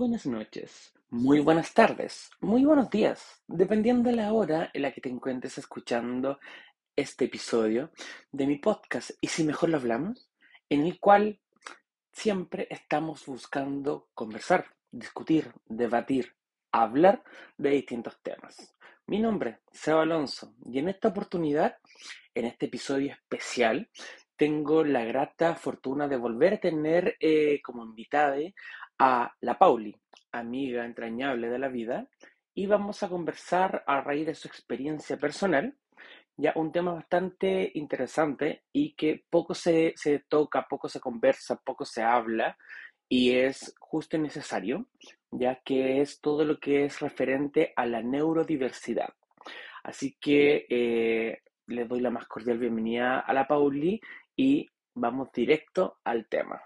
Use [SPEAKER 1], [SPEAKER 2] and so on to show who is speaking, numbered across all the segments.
[SPEAKER 1] buenas noches, muy buenas tardes, muy buenos días, dependiendo de la hora en la que te encuentres escuchando este episodio de mi podcast Y si mejor lo hablamos, en el cual siempre estamos buscando conversar, discutir, debatir, hablar de distintos temas. Mi nombre es Seba Alonso y en esta oportunidad, en este episodio especial, tengo la grata fortuna de volver a tener eh, como invitada a la Pauli, amiga entrañable de la vida, y vamos a conversar a raíz de su experiencia personal, ya un tema bastante interesante y que poco se, se toca, poco se conversa, poco se habla, y es justo y necesario, ya que es todo lo que es referente a la neurodiversidad. Así que eh, les doy la más cordial bienvenida a la Pauli y vamos directo al tema.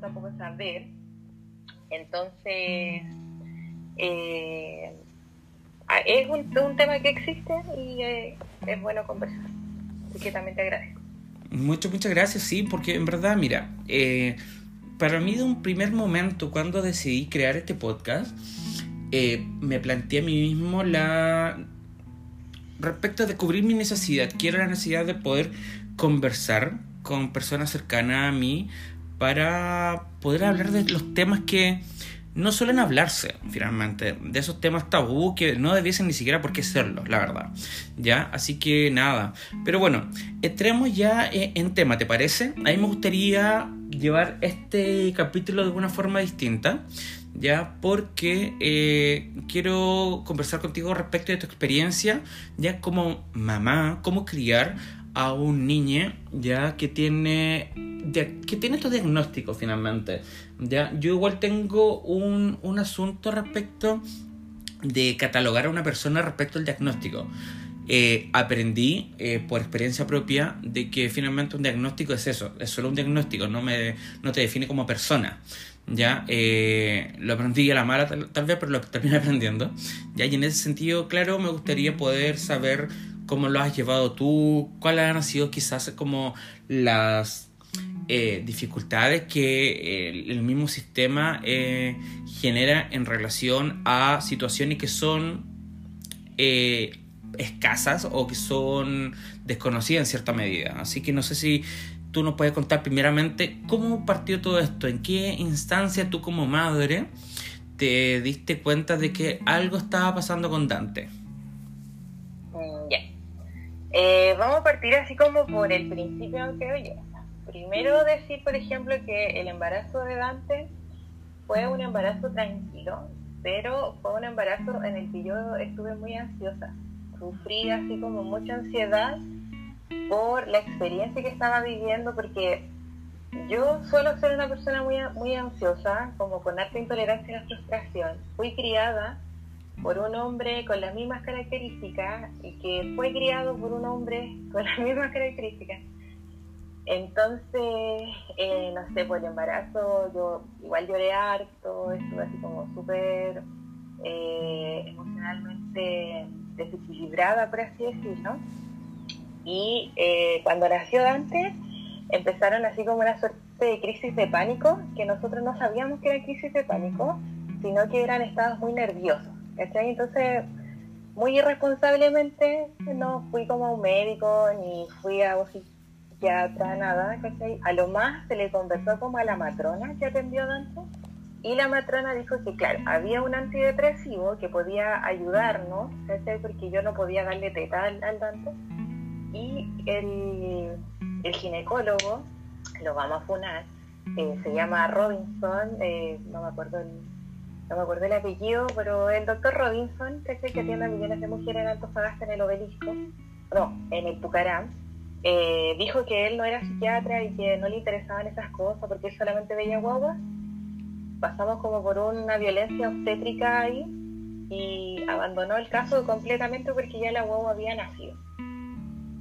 [SPEAKER 2] Tampoco saber. Entonces, eh, es un, tema que existe y eh, es bueno conversar. Así que también te agradezco.
[SPEAKER 3] Muchas, muchas gracias, sí, porque en verdad, mira, eh, para mí de un primer momento cuando decidí crear este podcast, me planteé a mí mismo la... Respecto de cubrir mi necesidad, quiero la necesidad de poder conversar con personas cercanas a mí para poder hablar de los temas que no suelen hablarse, finalmente, de esos temas tabú que no debiesen ni siquiera por qué serlo, la verdad. ¿Ya? Así que nada. Pero bueno, entremos ya eh, en tema, ¿te parece? A mí me gustaría llevar este capítulo de una forma distinta, ¿ya? Porque eh, quiero conversar contigo respecto de tu experiencia, ya como mamá, cómo criar a un niño ya que tiene que tiene estos diagnósticos finalmente ya yo igual tengo un, un asunto respecto de catalogar a una persona respecto al diagnóstico eh, aprendí eh, por experiencia propia de que finalmente un diagnóstico es eso, es solo un diagnóstico, no, me, no te define como persona. ¿ya? Eh, lo aprendí a la mala tal, tal, vez, pero lo terminé aprendiendo. ¿ya? Y en ese sentido, claro, me gustaría poder saber cómo lo has llevado tú, cuáles han sido quizás como las eh, dificultades que el, mismo sistema eh, genera en relación a situaciones que son eh, escasas o que son desconocidas en cierta medida. Así que no sé si tú nos puedes contar primeramente cómo partió todo esto, en qué instancia tú como madre te diste cuenta de que algo estaba pasando con Dante.
[SPEAKER 2] Eh, vamos a partir así como por el principio, creo yo. Primero decir, por ejemplo, que el embarazo de Dante fue un embarazo tranquilo, pero fue un embarazo en el que yo estuve muy ansiosa. Sufrí así como mucha ansiedad por la experiencia que estaba viviendo, porque yo suelo ser una persona muy, muy ansiosa, como con alta intolerancia a la frustración. Fui criada por un hombre con las mismas características y que fue criado por un hombre con las mismas características. Entonces, eh, no sé, por el embarazo yo igual lloré harto, estuve así como súper eh, emocionalmente desequilibrada, por así decirlo. Y eh, cuando nació Dante, empezaron así como una suerte de crisis de pánico, que nosotros no sabíamos que era crisis de pánico, sino que eran estados muy nerviosos. Entonces, muy irresponsablemente no fui como a un médico ni fui a un psiquiatra, nada, A lo más se le conversó como a la matrona que atendió Dante y la matrona dijo que, claro, había un antidepresivo que podía ayudarnos, Porque yo no podía darle teta al, Dante. Y el, ginecólogo, lo vamos a funar, eh, se llama Robinson, eh, no me acuerdo el no me acuerdo el apellido, pero el doctor Robinson, que es el que atiende a millones de mujeres en Antofagasta en el obelisco, no, en el Pucarán, eh, dijo que él no era psiquiatra y que no le interesaban esas cosas porque él solamente veía guaguas. Pasamos como por una violencia obstétrica ahí y abandonó el caso completamente porque ya la guagua había nacido.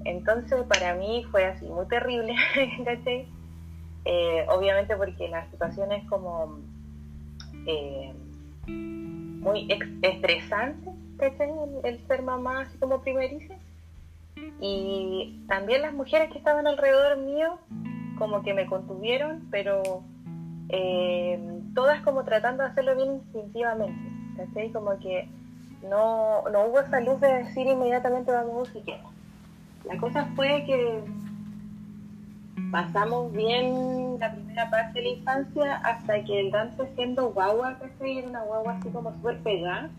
[SPEAKER 2] Entonces para mí fue así muy terrible, eh, obviamente porque la situación es como eh, muy estresante, El, ser mamá así como primeriza. Y también las mujeres que estaban alrededor mío como que me contuvieron, pero eh, todas como tratando de hacerlo bien instintivamente, ¿cachai? Como que no, no hubo esa luz de decir inmediatamente vamos a un psiquiatra. La cosa fue que pasamos bien la primera parte de la infancia hasta que el Dante siendo guagua, ¿cachai? Era una guagua así como súper pegada.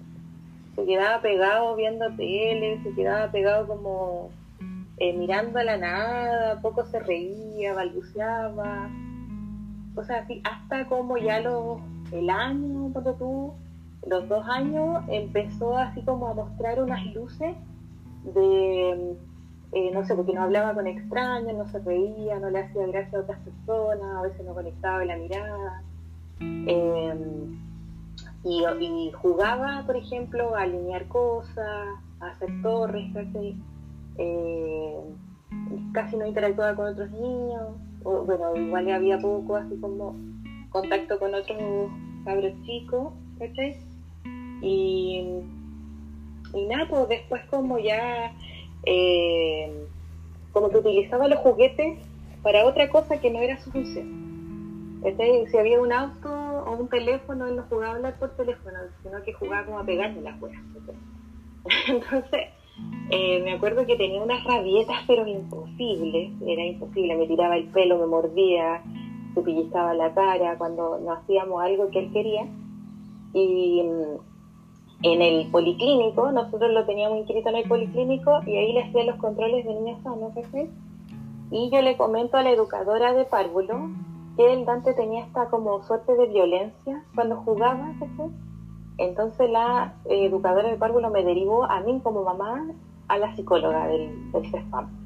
[SPEAKER 2] Se quedaba pegado viendo tele, se quedaba pegado como eh, mirando a la nada, poco se reía, balbuceaba, cosas así, hasta como ya los, el año, cuando tú, los dos años, empezó así como a mostrar unas luces de eh, no sé, porque no hablaba con extraños, no se reía, no le hacía gracia a otras personas, a veces no conectaba la mirada. Em, y, jugaba, por ejemplo, a alinear cosas, a hacer torres, casi, eh, casi no interactuaba con otros niños, o, bueno, igual había poco, así como contacto con otros cabros chicos, ¿cachai? Y, y nada, pues después como ya eh, como que utilizaba los juguetes para otra cosa que no era su función. si había un auto o un teléfono, él no jugaba a hablar por teléfono, sino que jugaba como a pegarme las huevas. Entonces, eh, me acuerdo que tenía unas rabietas, pero imposibles, era imposible, me tiraba el pelo, me mordía, se pellizcaba la cara cuando no hacíamos algo que él quería. Y en el policlínico, nosotros lo teníamos inscrito en el policlínico y ahí le hacía los controles de niños sanos, Y yo le comento a la educadora de párvulo que el Dante tenía esta como suerte de violencia cuando jugaba, Entonces la educadora de párvulo me derivó a mí como mamá a la psicóloga del, del CESPAM.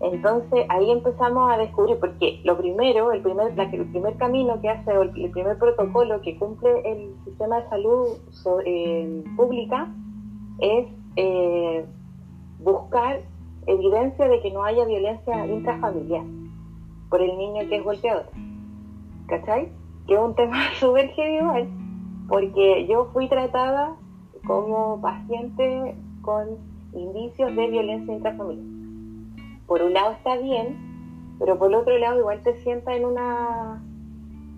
[SPEAKER 2] Entonces ahí empezamos a descubrir, porque lo primero, el primer, el primer camino que hace, el, primer protocolo que cumple el sistema de salud eh, pública es eh, buscar evidencia de que no haya violencia intrafamiliar por el niño que es golpeador. ¿Cachai? Que es un tema súper igual, porque yo fui tratada como paciente con indicios de violencia intrafamiliar por un lado está bien, pero por otro lado igual te sienta en una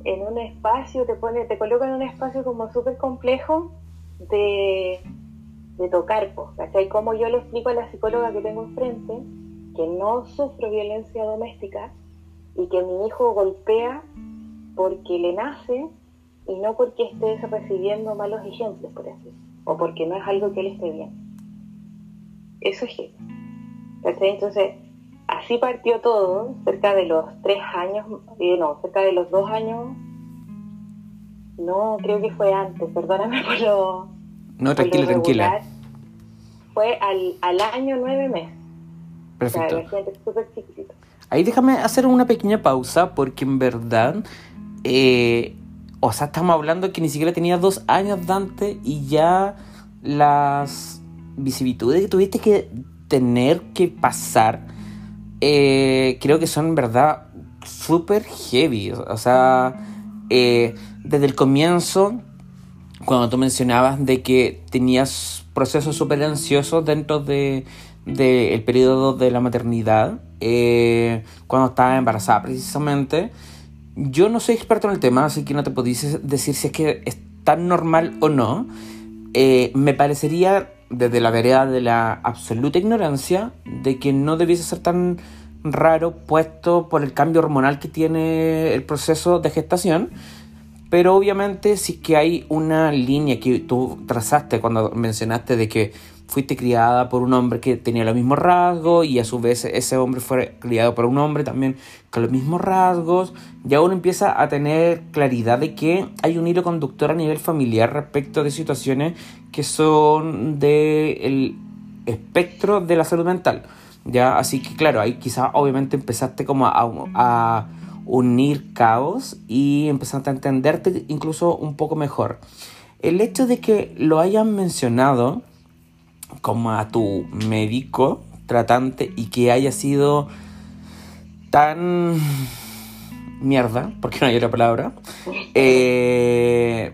[SPEAKER 2] en un espacio, te pone, te coloca en un espacio como súper complejo de, de tocar, ¿cachai? Como yo le explico a la psicóloga que tengo enfrente, que no sufro violencia doméstica y que mi hijo golpea porque le nace y no porque esté recibiendo malos ejemplos, por así o porque no es algo que él esté bien. Eso es ¿cachai? Entonces, así partió todo, cerca de los tres años, eh, no, cerca de los dos años, no, creo que fue antes, perdóname por lo...
[SPEAKER 3] No, tranquila, tranquila.
[SPEAKER 2] Fue al, al año nueve meses.
[SPEAKER 3] Perfecto. Ahí déjame hacer una pequeña pausa porque en verdad, eh, o sea, estamos hablando que ni siquiera tenía dos años Dante y ya las vicisitudes que tuviste que tener que pasar eh, creo que son verdad súper heavy. O sea, eh, desde el comienzo, cuando tú mencionabas de que tenías procesos súper ansiosos dentro de del periodo de la maternidad, eh, cuando estaba embarazada precisamente, yo no soy experto en el tema, así que no te puedo decir si es que es tan normal o no. me parecería desde la vereda de la absoluta ignorancia de que no debiese ser tan raro puesto por el cambio hormonal que tiene el proceso de gestación. Pero obviamente sí que hay una línea que tú trazaste cuando mencionaste de que fuiste criada por un hombre que tenía los mismos rasgos y a su vez ese hombre fue criado por un hombre también con los mismos rasgos, ya uno empieza a tener claridad de que hay un hilo conductor a nivel familiar respecto de situaciones que son del espectro de la salud mental. ¿ya? Así que claro, ahí quizás obviamente empezaste como a, a unir caos y empezaste a entenderte incluso un poco mejor. El hecho de que lo hayan mencionado como a tu médico tratante y que haya sido tan mierda, porque no hay otra palabra, eh,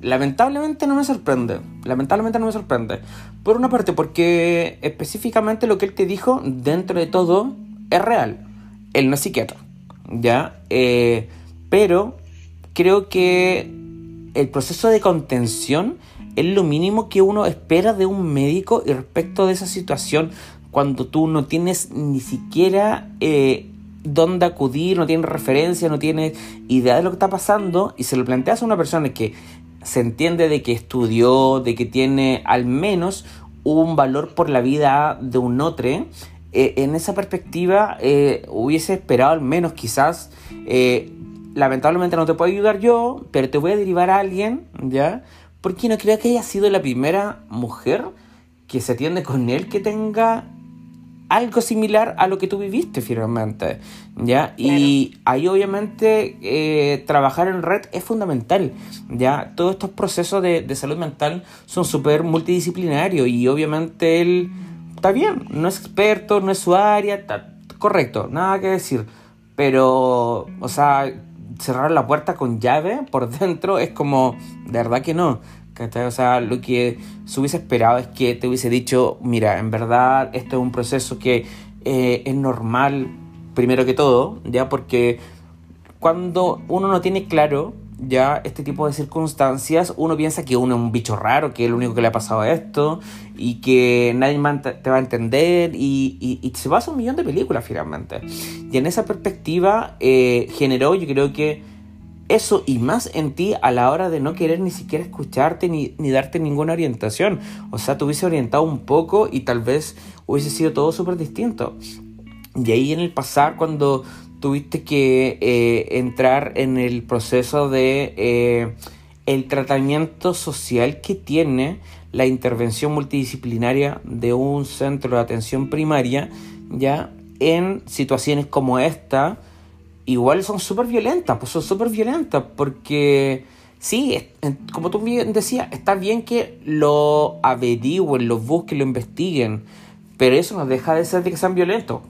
[SPEAKER 3] lamentablemente no me sorprende. Lamentablemente no me sorprende. Por una parte, porque específicamente lo que él te dijo, dentro de todo, es real. Él no es psiquiatra, ¿ya? Eh, pero creo que el proceso de contención es lo mínimo que uno espera de un médico y respecto de esa situación cuando tú no tienes ni siquiera eh, dónde acudir, no tienes referencia, no tienes idea de lo que está pasando y se lo planteas a una persona que se entiende de que estudió, de que tiene al menos un valor por la vida de un otro, eh, en esa perspectiva eh, hubiese esperado al menos quizás, lamentablemente no te puedo ayudar yo, pero te voy a derivar a alguien, ¿ya? Porque no creo que haya sido la primera mujer que se atiende con él que tenga algo similar a lo que tú viviste finalmente, ¿ya? Y ahí obviamente eh, trabajar en red es fundamental, ¿ya? Todos estos procesos de, de salud mental son súper multidisciplinarios y obviamente él está bien, no es experto, no es su área, está correcto, nada que decir, pero, o sea, cerrar la puerta con llave por dentro es como, de verdad que no. O sea, lo que se hubiese esperado es que te hubiese dicho, mira, en verdad esto es un proceso que eh, es normal, primero que todo, ya porque cuando uno no tiene claro ya este tipo de circunstancias, uno piensa que uno es un bicho raro, que es lo único que le ha pasado esto, y que nadie te va a entender, y, y, y se basa un millón de películas finalmente. Y en esa perspectiva eh, generó, yo creo que eso y más en ti a la hora de no querer ni siquiera escucharte ni, ni darte ninguna orientación. O sea, te hubiese orientado un poco y tal vez hubiese sido todo súper distinto. Y ahí en el pasar, cuando tuviste que eh, entrar en el proceso de eh, el tratamiento social que tiene la intervención multidisciplinaria de un centro de atención primaria, ya en situaciones como esta, igual son súper violentas, pues son súper violentas, porque sí, como tú bien decías, está bien que lo averigüen, lo busquen, lo investiguen, pero eso no deja de ser de que sean violentos.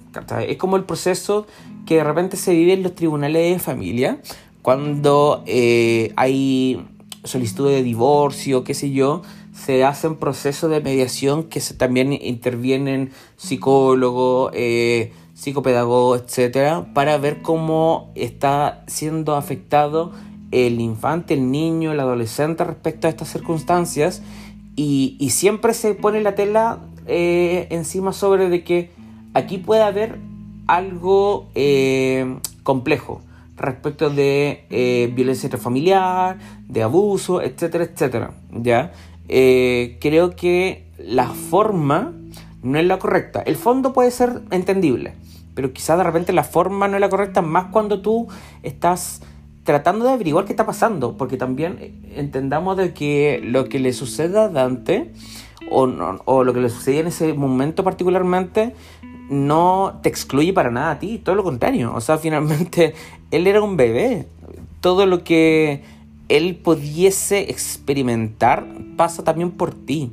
[SPEAKER 3] Es como el proceso que de repente se vive en los tribunales de familia, cuando eh, hay solicitud de divorcio, qué sé yo, se hacen procesos de mediación que se, también intervienen psicólogos, eh, psicopedagogo, etcétera, para ver cómo está siendo afectado el infante, el niño, el adolescente respecto a estas circunstancias. Y, y siempre se pone la tela eh, encima sobre de que aquí puede haber algo eh, complejo respecto de eh, violencia familiar, de abuso, etcétera, etcétera. ¿ya? creo que la forma no es la correcta. El fondo puede ser entendible, pero quizás de repente la forma no es la correcta, más cuando tú estás tratando de averiguar qué está pasando, porque también entendamos de que lo que le sucede a Dante o, o lo que le sucedía en ese momento particularmente no te excluye para nada a ti, todo lo contrario, o sea, finalmente él era un bebé, todo lo que él pudiese experimentar pasa también por ti,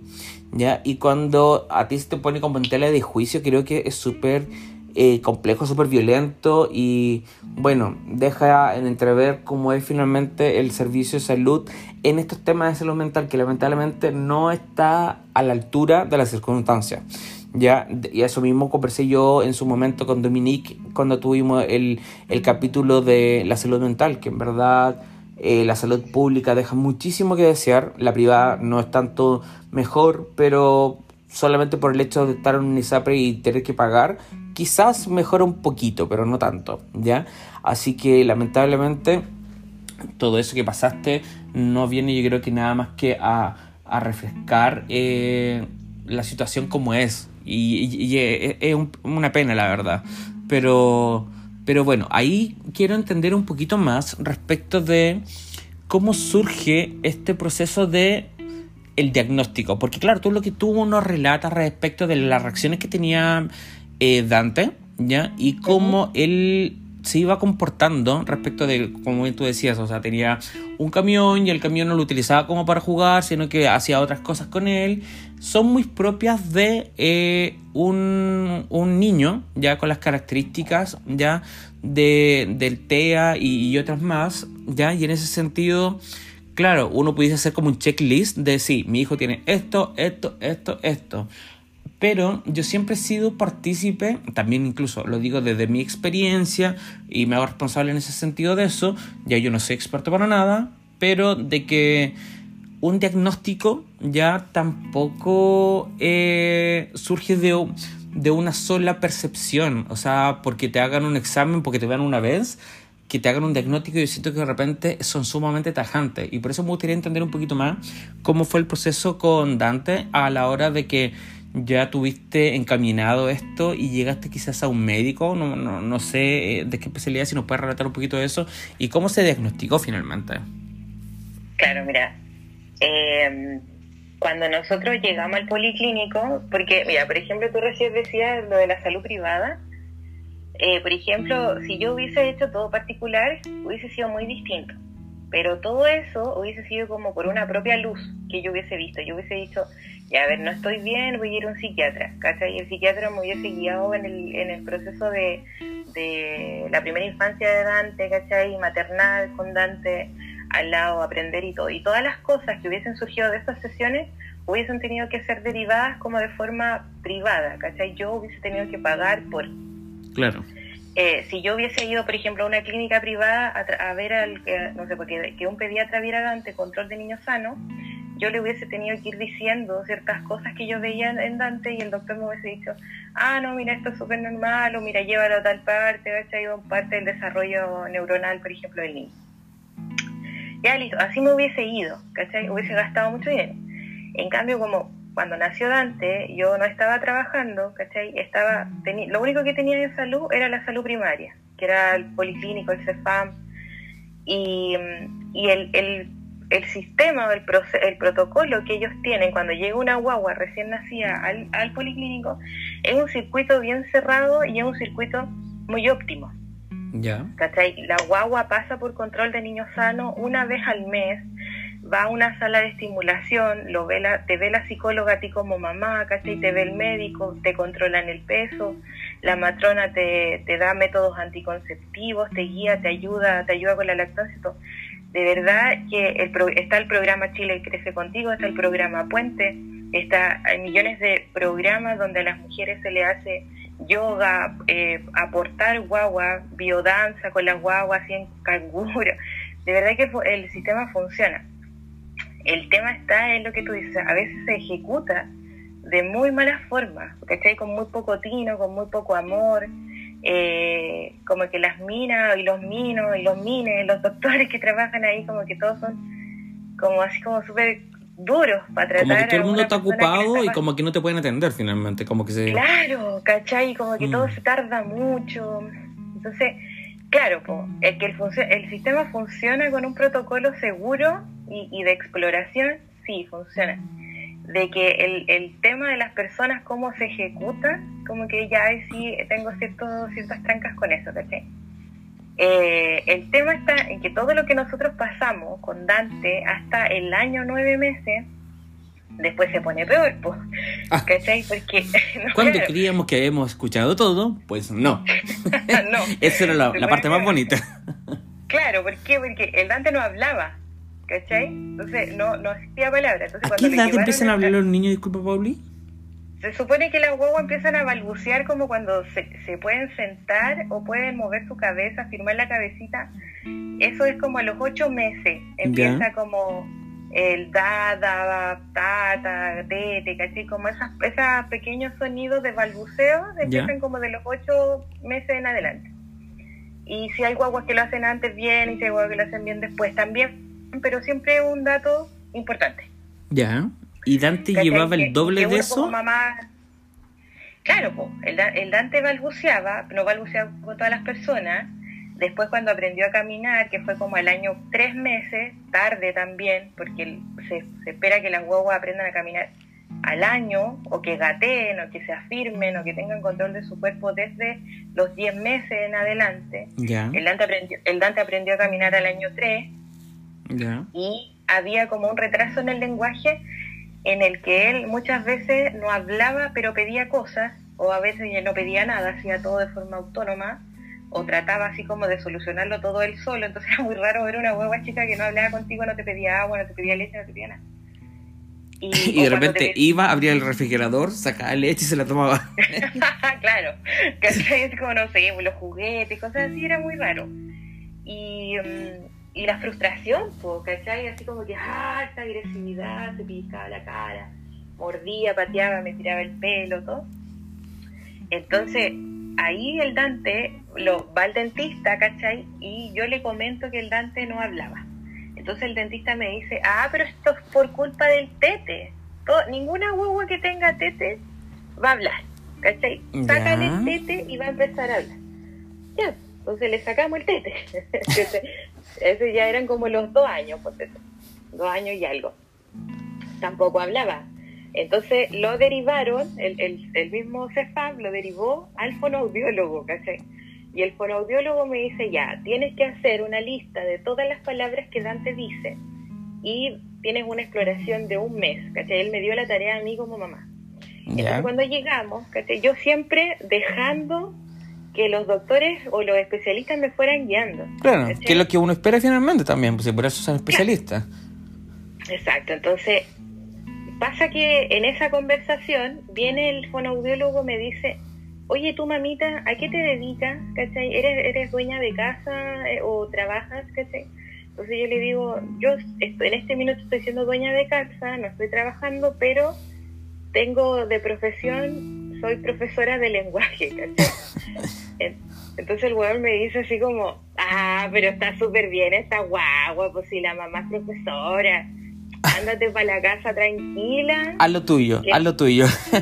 [SPEAKER 3] ¿ya? Y cuando a ti se te pone como en tela de juicio, creo que es súper eh, complejo, súper violento y bueno, deja en entrever cómo es finalmente el servicio de salud en estos temas de salud mental que lamentablemente no está a la altura de las circunstancias. Ya, y eso mismo conversé yo en su momento con Dominique cuando tuvimos el, el capítulo de la salud mental, que en verdad eh, la salud pública deja muchísimo que desear, la privada no es tanto mejor, pero solamente por el hecho de estar en un ISAPRE y tener que pagar, quizás mejora un poquito, pero no tanto, ¿ya? Así que lamentablemente todo eso que pasaste no viene yo creo que nada más que a, a refrescar eh, la situación como es. Y, es, una pena, la verdad. Pero, pero bueno, ahí quiero entender un poquito más respecto de cómo surge este proceso de el diagnóstico. Porque claro, tú lo que tú nos relatas respecto de las reacciones que tenía eh, Dante, ¿ya? Y cómo él se iba comportando respecto de, como tú decías, o sea, tenía un camión y el camión no lo utilizaba como para jugar, sino que hacía otras cosas con él, son muy propias de eh, un, un, niño, ya con las características ya de, del TEA y, y, otras más, ya, y en ese sentido, claro, uno pudiese hacer como un checklist de sí, mi hijo tiene esto, esto, esto, esto. Pero yo siempre he sido partícipe, también incluso lo digo desde mi experiencia y me hago responsable en ese sentido de eso, ya yo no soy experto para nada, pero de que un diagnóstico ya tampoco eh, surge de, de una sola percepción, o sea, porque te hagan un examen, porque te vean una vez, que te hagan un diagnóstico, yo siento que de repente son sumamente tajantes. Y por eso me gustaría entender un poquito más cómo fue el proceso con Dante a la hora de que ya tuviste encaminado esto y llegaste quizás a un médico, no, no, no sé eh, de qué especialidad, si nos puedes relatar un poquito de eso y cómo se diagnosticó finalmente.
[SPEAKER 2] Claro, mira, eh, cuando nosotros llegamos al policlínico, porque, mira, por ejemplo, tú recién decías lo de la salud privada, eh, por ejemplo, si yo hubiese hecho todo particular, hubiese sido muy distinto. Pero todo eso hubiese sido como por una propia luz que yo hubiese visto. Yo hubiese dicho, ya a ver, no estoy bien, voy a ir a un psiquiatra, ¿cachai? Y el psiquiatra me hubiese guiado en el, en el proceso de, de la primera infancia de Dante, ¿cachai? Maternal con Dante al lado, aprender y todo. Y todas las cosas que hubiesen surgido de estas sesiones hubiesen tenido que ser derivadas como de forma privada, ¿cachai? Yo hubiese tenido que pagar por...
[SPEAKER 3] Claro.
[SPEAKER 2] Eh, si yo hubiese ido, por ejemplo, a una clínica privada a, a ver al, no sé, porque que un pediatra viera Dante control de niños sano, yo le hubiese tenido que ir diciendo ciertas cosas que yo veía en Dante y el doctor me hubiese dicho, ah, no, mira, esto es súper normal, o mira, llévalo a tal parte, ¿cachai? parte del desarrollo neuronal, por ejemplo, del niño. Ya listo, así me hubiese ido, ¿cachai? Hubiese gastado mucho dinero. En cambio, como cuando nació Dante, yo no estaba trabajando, ¿cachai? Estaba, lo único que tenía de salud era la salud primaria, que era el policlínico, el CEFAM, y, y el, el el sistema o el, el, protocolo que ellos tienen cuando llega una guagua recién nacida al, al, policlínico es un circuito bien cerrado y es un circuito muy óptimo.
[SPEAKER 3] Ya.
[SPEAKER 2] La guagua pasa por control de niño sano una vez al mes, va a una sala de estimulación, lo ve la, te ve la psicóloga a ti como mamá, ¿cachai? Te ve el médico, te controlan el peso, la matrona te, te da métodos anticonceptivos, te guía, te ayuda, te ayuda con la lactancia y todo de verdad que el está el programa Chile Crece Contigo, está el programa Puente, está, hay millones de programas donde a las mujeres se le hace yoga, eh, aportar guagua, biodanza con las guaguas, así en canguro. De verdad que el sistema funciona. El tema está en lo que tú dices, a veces se ejecuta de muy mala forma, ¿cachai? Con muy poco tino, con muy poco amor, eh, como que las minas y los minos y los mines, los doctores que trabajan ahí, como que todos son como así como súper duros para tratar
[SPEAKER 3] como que todo el mundo está ocupado y como que no te pueden atender finalmente como que se
[SPEAKER 2] claro ¿cachai? como que todo mm. se tarda mucho entonces claro el que el, el sistema funciona con un protocolo seguro y, y de exploración sí funciona de que el, el tema de las personas, cómo se ejecuta, como que ya sí tengo ciertos, ciertas trancas con eso, ¿cachai? Eh, el tema está en que todo lo que nosotros pasamos con Dante hasta el año nueve meses, después se pone peor, pues, ¿cachai? Porque...
[SPEAKER 3] Cuando creíamos que habíamos escuchado todo, pues no. no. Esa era la, la parte más bonita.
[SPEAKER 2] claro, ¿por qué? Porque el Dante no hablaba, ¿cachai? Entonces no, no existía palabra. Entonces,
[SPEAKER 3] ¿A qué edad empiezan a hablar los niños, disculpa, Pauli?
[SPEAKER 2] Se supone que las guaguas empiezan a balbucear como cuando se, se pueden sentar o pueden mover su cabeza, firmar la cabecita. Eso es como a los ocho meses. Empieza como el da, da, ta, ta, ¿cachai? Como esas, esos pequeños sonidos de balbuceo empiezan como de los ocho meses en adelante. Y si hay guaguas que lo hacen antes bien y si hay guaguas que lo hacen bien después también pero siempre un dato importante.
[SPEAKER 3] Ya. ¿Y Dante llevaba el doble de eso?
[SPEAKER 2] Claro, el, Dante balbuceaba, no balbuceaba con todas las personas. Después cuando aprendió a caminar, que fue como el año tres meses, tarde también, porque se, espera que las guaguas aprendan a caminar al año, o que gateen, o que se afirmen, o que tengan control de su cuerpo desde los 10 meses en adelante.
[SPEAKER 3] Ya.
[SPEAKER 2] El Dante aprendió, el Dante aprendió a caminar al año 3 Y había como un retraso en el lenguaje en el que él muchas veces no hablaba pero pedía cosas o a veces ya no pedía nada, hacía todo de forma autónoma o trataba así como de solucionarlo todo él solo, entonces era muy raro ver una hueva chica que no hablaba contigo, no te pedía agua, no te pedía leche, no te pedía nada.
[SPEAKER 3] Y de repente
[SPEAKER 2] te-
[SPEAKER 3] iba, abría el refrigerador, sacaba leche y se la tomaba.
[SPEAKER 2] claro. Es como, no sé, los juguetes, cosas así, era muy raro. Y, mm, y la frustración, ¿cachai? Así como que, ah, esta agresividad, se picaba la cara, mordía, pateaba, me tiraba el pelo, todo. Entonces, ahí el Dante lo, va al dentista, ¿cachai? Y yo le comento que el Dante no hablaba. Entonces el dentista me dice, ah, pero esto es por culpa del tete. Todo- ninguna huevo que tenga tete va a hablar, ¿cachai? Sácale el tete y va a empezar a hablar. Ya, entonces le sacamos el tete. Ese- Ese ya eran como los dos años, pues, eso. dos años y algo. Tampoco hablaba. Entonces lo derivaron, el, el, el mismo CEFAM lo derivó al fonoaudiólogo, ¿cachai? Y el fonoaudiólogo me dice, ya, tienes que hacer una lista de todas las palabras que Dante dice y tienes una exploración de un mes, ¿cachai? Él me dio la tarea a mí como mamá. Entonces cuando llegamos, ¿cachai? yo siempre dejando que los doctores o los especialistas me fueran guiando.
[SPEAKER 3] Claro,
[SPEAKER 2] ¿cachai?
[SPEAKER 3] que es lo que uno espera finalmente también, pues por eso son especialistas.
[SPEAKER 2] Exacto, entonces pasa que en esa conversación viene el fonoaudiólogo me dice, oye tú mamita, ¿a qué te dedicas? ¿Cachai? ¿Eres, eres dueña de casa eh, o trabajas? ¿Cachai? Entonces yo le digo, yo estoy, en este minuto estoy siendo dueña de casa, no estoy trabajando, pero tengo de profesión, soy profesora de lenguaje, ¿cachai? En- Entonces el weón me dice así como, ah, pero está súper bien esta guagua, pues si la mamá es profesora, ándate para la casa tranquila,
[SPEAKER 3] Haz lo tuyo, haz lo tuyo.
[SPEAKER 2] ah,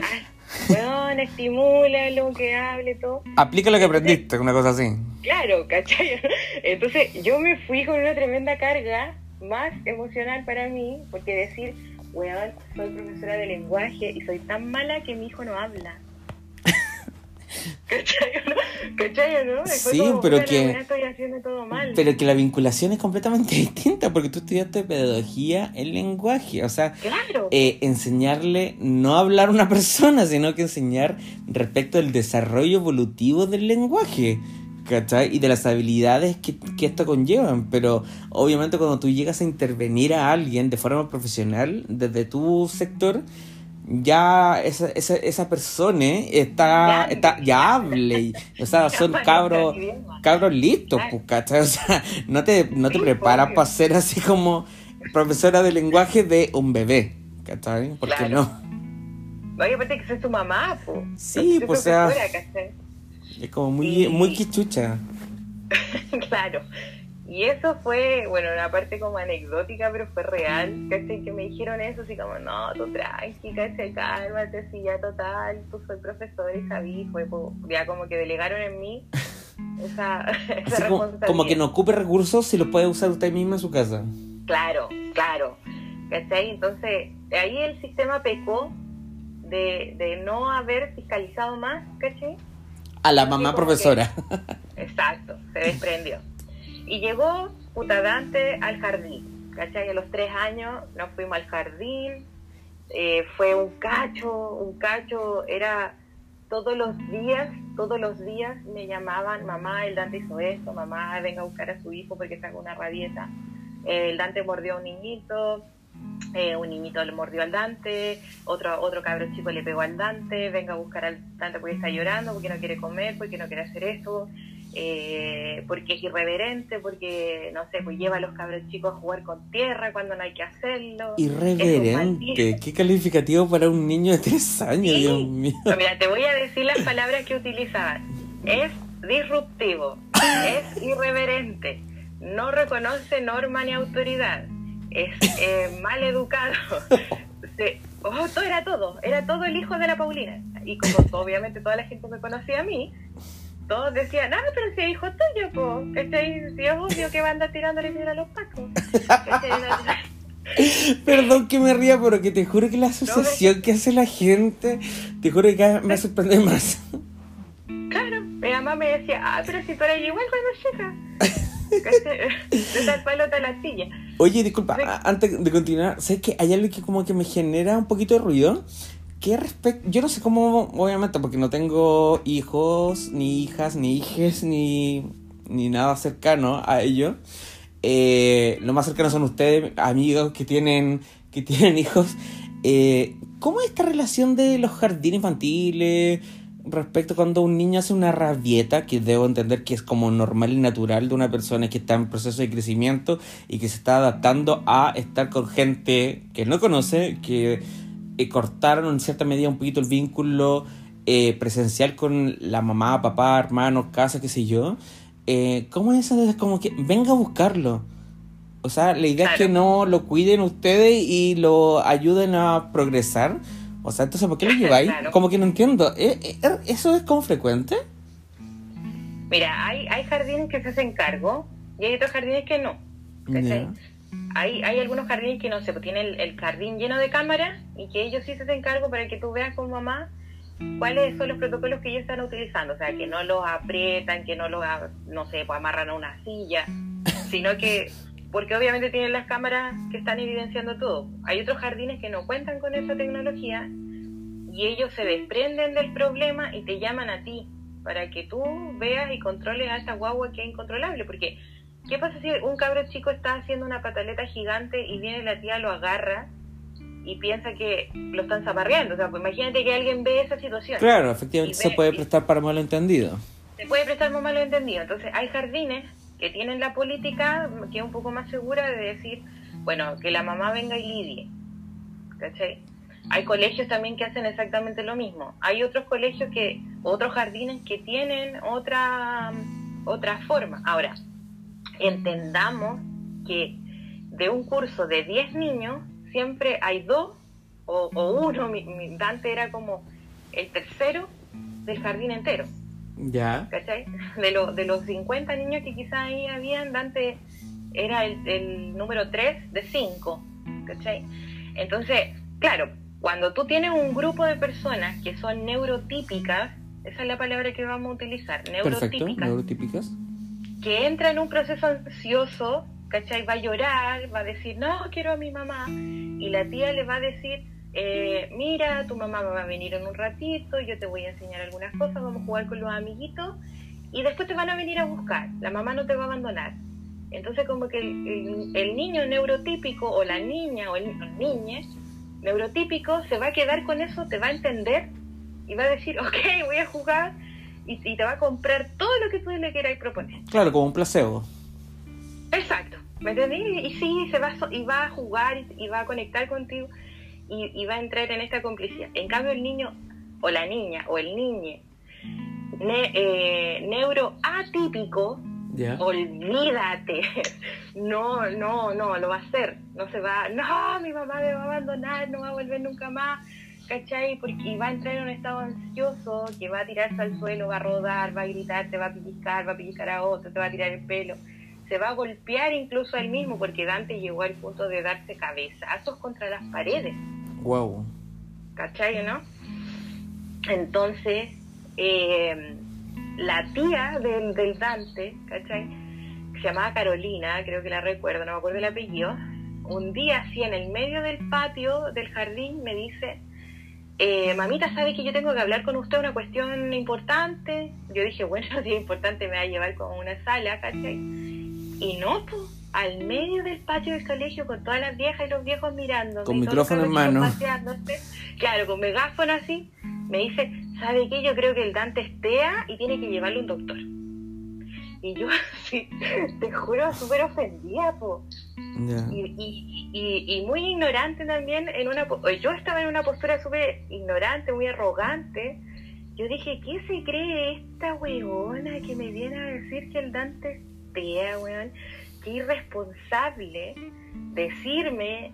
[SPEAKER 2] weón, estimúlalo, que hable todo.
[SPEAKER 3] Aplica lo que aprendiste, una cosa así.
[SPEAKER 2] Claro, ¿cachai? Entonces yo me fui con una tremenda carga más emocional para mí, porque decir, weón, soy profesora de lenguaje y soy tan mala que mi hijo no habla. ¿Cachai o no? ¿Cachai o no? Y fue
[SPEAKER 3] Sí,
[SPEAKER 2] como,
[SPEAKER 3] pero que-
[SPEAKER 2] weá, estoy haciendo todo mal.
[SPEAKER 3] Pero que la vinculación es completamente distinta porque tú estudiaste pedagogía en lenguaje. O sea,
[SPEAKER 2] Claro.
[SPEAKER 3] eh, enseñarle no hablar a una persona, sino que enseñar respecto al desarrollo evolutivo del lenguaje. ¿Cachai? Y de las habilidades que, que esto conllevan. Pero obviamente cuando tú llegas a intervenir a alguien de forma profesional desde tu sector, ya esa, esa, esa persona está, está, ya hable. O sea, son cabros, cabros listos, pues, ¿cachai? O sea, no te, no te preparas
[SPEAKER 2] obvio.
[SPEAKER 3] para ser así como profesora de lenguaje de un bebé, ¿cachai? ¿Por qué no?
[SPEAKER 2] Oye, aparte que soy tu mamá, po.
[SPEAKER 3] Sí, pues, o sea-. Es como muy, muy quichucha.
[SPEAKER 2] claro. Y eso fue, bueno, una parte como anecdótica, pero fue real, ¿cachai? Que me dijeron eso, así como, no, tú tranqui, ¿cachai? Cálmate, sí, ya total, tú soy profesor y sabí, fue ya como que delegaron en mí esa, esa
[SPEAKER 3] Así como,
[SPEAKER 2] responsabilidad.
[SPEAKER 3] como que no ocupe recursos si los puede usar usted misma en su casa.
[SPEAKER 2] Claro, claro. ¿Cachai? Entonces, ahí el sistema pecó de, de no haber fiscalizado más, ¿cachai?
[SPEAKER 3] A la
[SPEAKER 2] Así
[SPEAKER 3] mamá profesora.
[SPEAKER 2] Exacto, se desprendió. Y llegó puta Dante al jardín, ¿cachai? A los tres años nos fuimos al jardín, eh, fue un cacho, un cacho, era todos los días, todos los días me llamaban, mamá, el Dante hizo esto, mamá, venga a buscar a su hijo porque con una rabieta. Eh, el Dante mordió a un niñito, eh, un niñito le mordió al Dante, otro, otro cabro chico le pegó al Dante, venga a buscar al Dante porque está llorando, porque no quiere comer, porque no quiere hacer esto, eh, porque es irreverente, porque, no sé, pues lleva a los cabros chicos a jugar con tierra cuando no hay que hacerlo.
[SPEAKER 3] Irreverente. Qué calificativo para un niño de tres años,
[SPEAKER 2] Sí.
[SPEAKER 3] Dios mío.
[SPEAKER 2] No, mira, te voy a decir las palabras que utilizaban. Es disruptivo, es irreverente, no reconoce norma ni autoridad, es eh, mal educado. Se- oh, todo era todo, era todo el hijo de la Paulina. Y como obviamente toda la gente me conocía a mí, todos decían, ah, pero si es hijo tuyo, po. ¿Cachai? Si es obvio que va a andar tirándole piedra a los pacos.
[SPEAKER 3] Perdón que me ría, pero que te juro que la asociación que hace la gente, te juro que cada vez me sorprende más.
[SPEAKER 2] Claro, mi mamá me decía, ah, pero si tú eres igual cuando chica. de tal astilla.
[SPEAKER 3] Oye, disculpa, antes de continuar, ¿sabes que hay algo que como que me genera un poquito de ruido? Que respecto, yo no sé cómo, obviamente, porque no tengo hijos, ni hijas, ni hijes, ni, ni nada cercano a ello. Eh, lo más cercano son ustedes, amigos que tienen, que tienen hijos. Eh, ¿Cómo es esta relación de los jardines infantiles respecto cuando un niño hace una rabieta, que debo entender que es como normal y natural de una persona que está en proceso de crecimiento y que se está adaptando a estar con gente que no conoce, que eh, cortaron en cierta medida un poquito el vínculo eh, presencial con la mamá, papá, hermanos, casa, qué sé yo? Eh, ¿Cómo es eso de como que venga a buscarlo? O sea, la idea es que no lo cuiden ustedes y lo ayuden a progresar. O sea, entonces, ¿por qué lo lleváis?
[SPEAKER 2] Claro.
[SPEAKER 3] Como que no entiendo. ¿Eh, eh, ¿Eso es como frecuente?
[SPEAKER 2] Mira, hay, hay jardines que se hacen cargo y hay otros jardines que no. ¿cachai? Hay, hay algunos jardines que no sé, pues tienen el, el jardín lleno de cámaras y que ellos sí se hacen cargo para que tú veas con mamá cuáles son los protocolos que ellos están utilizando. O sea, que no los aprietan, que no los, no sé, pues amarran a una silla, sino que, porque obviamente tienen las cámaras que están evidenciando todo. Hay otros jardines que no cuentan con esa tecnología y ellos se desprenden del problema y te llaman a ti para que tú veas y controles a esta guagua que es incontrolable. Porque, ¿qué pasa si un cabro chico está haciendo una pataleta gigante y viene la tía, lo agarra y piensa que lo están zaparreando? O sea, pues imagínate que alguien ve esa situación.
[SPEAKER 3] Claro, efectivamente se puede prestar para malentendido.
[SPEAKER 2] Se puede prestar muy malo entendido. Entonces, hay jardines que tienen la política que es un poco más segura de decir, bueno, que la mamá venga y lidie. ¿Cachai? Hay colegios también que hacen exactamente lo mismo. Hay otros colegios que, otros jardines que tienen otra, otra forma. Ahora, entendamos que de un curso de 10 niños, siempre hay dos o, o uno. Mi, mi Dante era como el tercero del jardín entero.
[SPEAKER 3] Ya.
[SPEAKER 2] ¿cachai? De, lo- de los 50 niños que quizás ahí habían, Dante era el, el número 3 de 5, ¿cachai? Entonces, claro, cuando tú tienes un grupo de personas que son neurotípicas, esa es la palabra que vamos a utilizar,
[SPEAKER 3] Perfecto.
[SPEAKER 2] neurotípicas,
[SPEAKER 3] Neurotípicas.
[SPEAKER 2] Que entra en un proceso ansioso, ¿cachai? Va a llorar, va a decir, no, quiero a mi mamá, y la tía le va a decir, eh, mira, tu mamá va a venir en un ratito, yo te voy a enseñar algunas cosas, vamos a jugar con los amiguitos, y después te van a venir a buscar, la mamá no te va a abandonar. Entonces como que el, niño neurotípico, o la niña, o el, niñe neurotípico, se va a quedar con eso, te va a entender, y va a decir, ok, voy a jugar, y, y te va a comprar todo lo que tú le quieras proponer.
[SPEAKER 3] Claro, como un placebo.
[SPEAKER 2] Exacto, ¿me entendí? Y sí, se va a, y va a jugar y, y va a conectar contigo y, y va a entrar en esta complicidad. En cambio, el niño o la niña o el niñe ne- eh, neuroatípico,
[SPEAKER 3] Ya.
[SPEAKER 2] olvídate, no, no, no, lo va a hacer, no se va, no, mi mamá me va a abandonar, no va a volver nunca más, ¿cachai? Porque va a entrar en un estado ansioso, que va a tirarse al suelo, va a rodar, va a gritar, te va a pellizcar, va a pellizcar a otro, te va a tirar el pelo, se va a golpear incluso a él mismo, porque Dante llegó al punto de darse cabezazos contra las paredes.
[SPEAKER 3] Wow.
[SPEAKER 2] ¿cachai, no? Entonces, eh, la tía del, del Dante, ¿cachai? Que se llamaba Carolina, creo que la recuerdo, no me acuerdo el apellido, un día así en el medio del patio del jardín me dice, eh, mamita, ¿sabe que yo tengo que hablar con usted una cuestión importante? Yo dije, bueno, si es importante me va a llevar a una sala, ¿cachai? Y no, pues, al medio del patio del colegio con todas las viejas y los viejos mirando.
[SPEAKER 3] Con micrófono en mano.
[SPEAKER 2] Claro, con megáfono así. Me dice, ¿sabe qué? Yo creo que el Dante es TEA y tiene que llevarle un doctor. Y yo así, te juro, súper ofendida, po. Y, y, y, y muy ignorante también, en una yo estaba en una postura súper ignorante, muy arrogante. Yo dije, ¿qué se cree esta weona que me viene a decir que el Dante es TEA, weón? Qué irresponsable decirme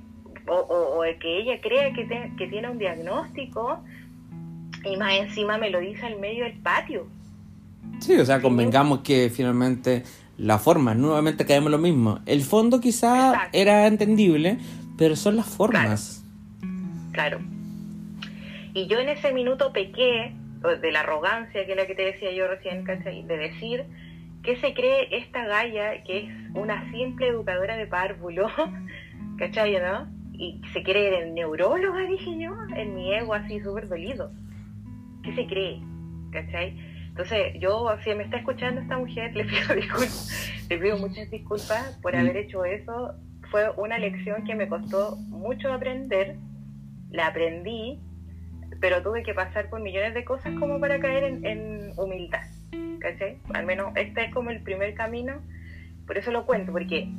[SPEAKER 2] o, o- o que ella crea que, te- que tiene un diagnóstico y más encima me lo dice al medio del patio.
[SPEAKER 3] Sí, o sea, convengamos que finalmente la forma, nuevamente caemos en lo mismo. El fondo quizá
[SPEAKER 2] Exacto.
[SPEAKER 3] era entendible, pero son las formas.
[SPEAKER 2] Claro. Y yo en ese minuto pequé de la arrogancia, que es la que te decía yo recién, ¿cachai? De decir que se cree esta Gaia, que es una simple educadora de párvulo, ¿cachai? ¿no? Y se cree neuróloga, dije yo, en mi ego así súper dolido. ¿Qué se cree? ¿cachai? Entonces, yo, si me está escuchando esta mujer, le pido disculpas, le pido muchas disculpas por haber hecho eso. Fue una lección que me costó mucho aprender, la aprendí, pero tuve que pasar por millones de cosas como para caer en, humildad, ¿cachai? Al menos este es como el primer camino, por eso lo cuento, porque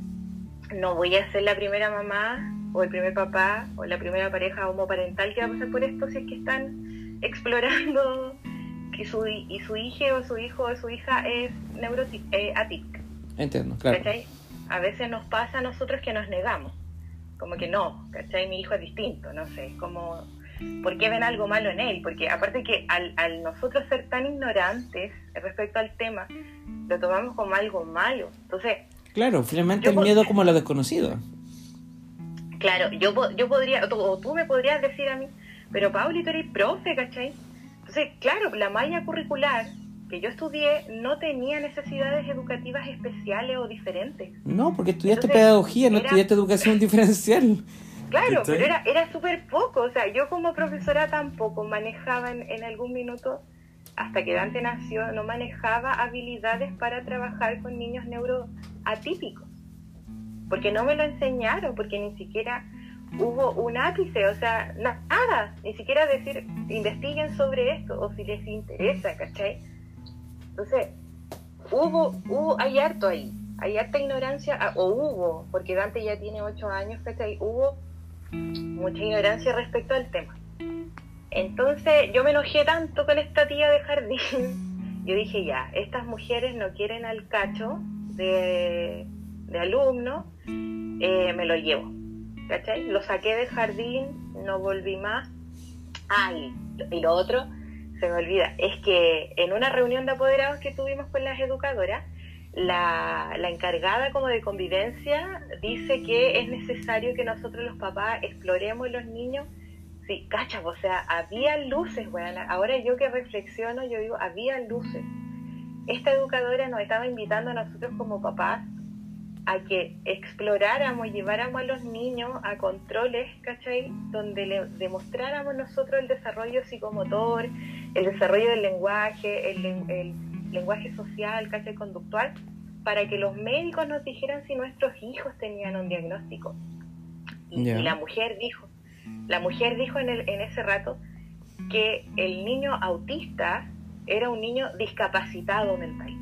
[SPEAKER 2] no voy a ser la primera mamá o el primer papá o la primera pareja homoparental que va a pasar por esto si es que están explorando y su, y su hija o su hijo o su hija es neurotic, eh.
[SPEAKER 3] Entiendo, claro.
[SPEAKER 2] ¿cachai? A veces nos pasa a nosotros que nos negamos, como que no, ¿cachai? Mi hijo es distinto, no sé, como, ¿por qué ven algo malo en él? Porque aparte que al, al nosotros ser tan ignorantes respecto al tema, lo tomamos como algo malo. Entonces...
[SPEAKER 3] Claro, finalmente el miedo como lo desconocido.
[SPEAKER 2] Claro, yo, yo podría, o tú me podrías decir a mí, pero Pauli, tú eres profe, ¿cachai? Entonces, claro, la malla curricular que yo estudié no tenía necesidades educativas especiales o diferentes.
[SPEAKER 3] No, porque estudiaste pedagogía, no estudiaste educación diferencial.
[SPEAKER 2] Claro, pero era, era súper poco. O sea, yo como profesora tampoco manejaba en, algún minuto, hasta que Dante nació, no manejaba habilidades para trabajar con niños neuroatípicos. Porque no me lo enseñaron, porque ni siquiera hubo un ápice, o sea, nada, ni siquiera decir, investiguen sobre esto, o si les interesa, ¿cachai? Entonces, hubo, hubo, hay harto ahí, hay harta ignorancia, ah, o hubo, porque Dante ya tiene ocho años, ¿cachai? Hubo mucha ignorancia respecto al tema. Entonces, yo me enojé tanto con esta tía de jardín, yo dije, ya, estas mujeres no quieren al cacho de, de alumno, eh, me lo llevo ¿cachai? Lo saqué del jardín, no volví más. Ah, y, lo otro, se me olvida, es que en una reunión de apoderados que tuvimos con las educadoras, la, encargada como de convivencia dice que es necesario que nosotros los papás exploremos los niños. Sí, cacha, o sea, había luces, bueno, ahora yo que reflexiono, yo digo, había luces. Esta educadora nos estaba invitando a nosotros como papás a que exploráramos y lleváramos a los niños a controles, ¿cachai? Donde le demostráramos nosotros el desarrollo psicomotor, el desarrollo del lenguaje, el, lenguaje social, ¿cachai? Conductual, para que los médicos nos dijeran si nuestros hijos tenían un diagnóstico. Y, la mujer dijo, la mujer dijo en, el, en ese rato que el niño autista era un niño discapacitado mental.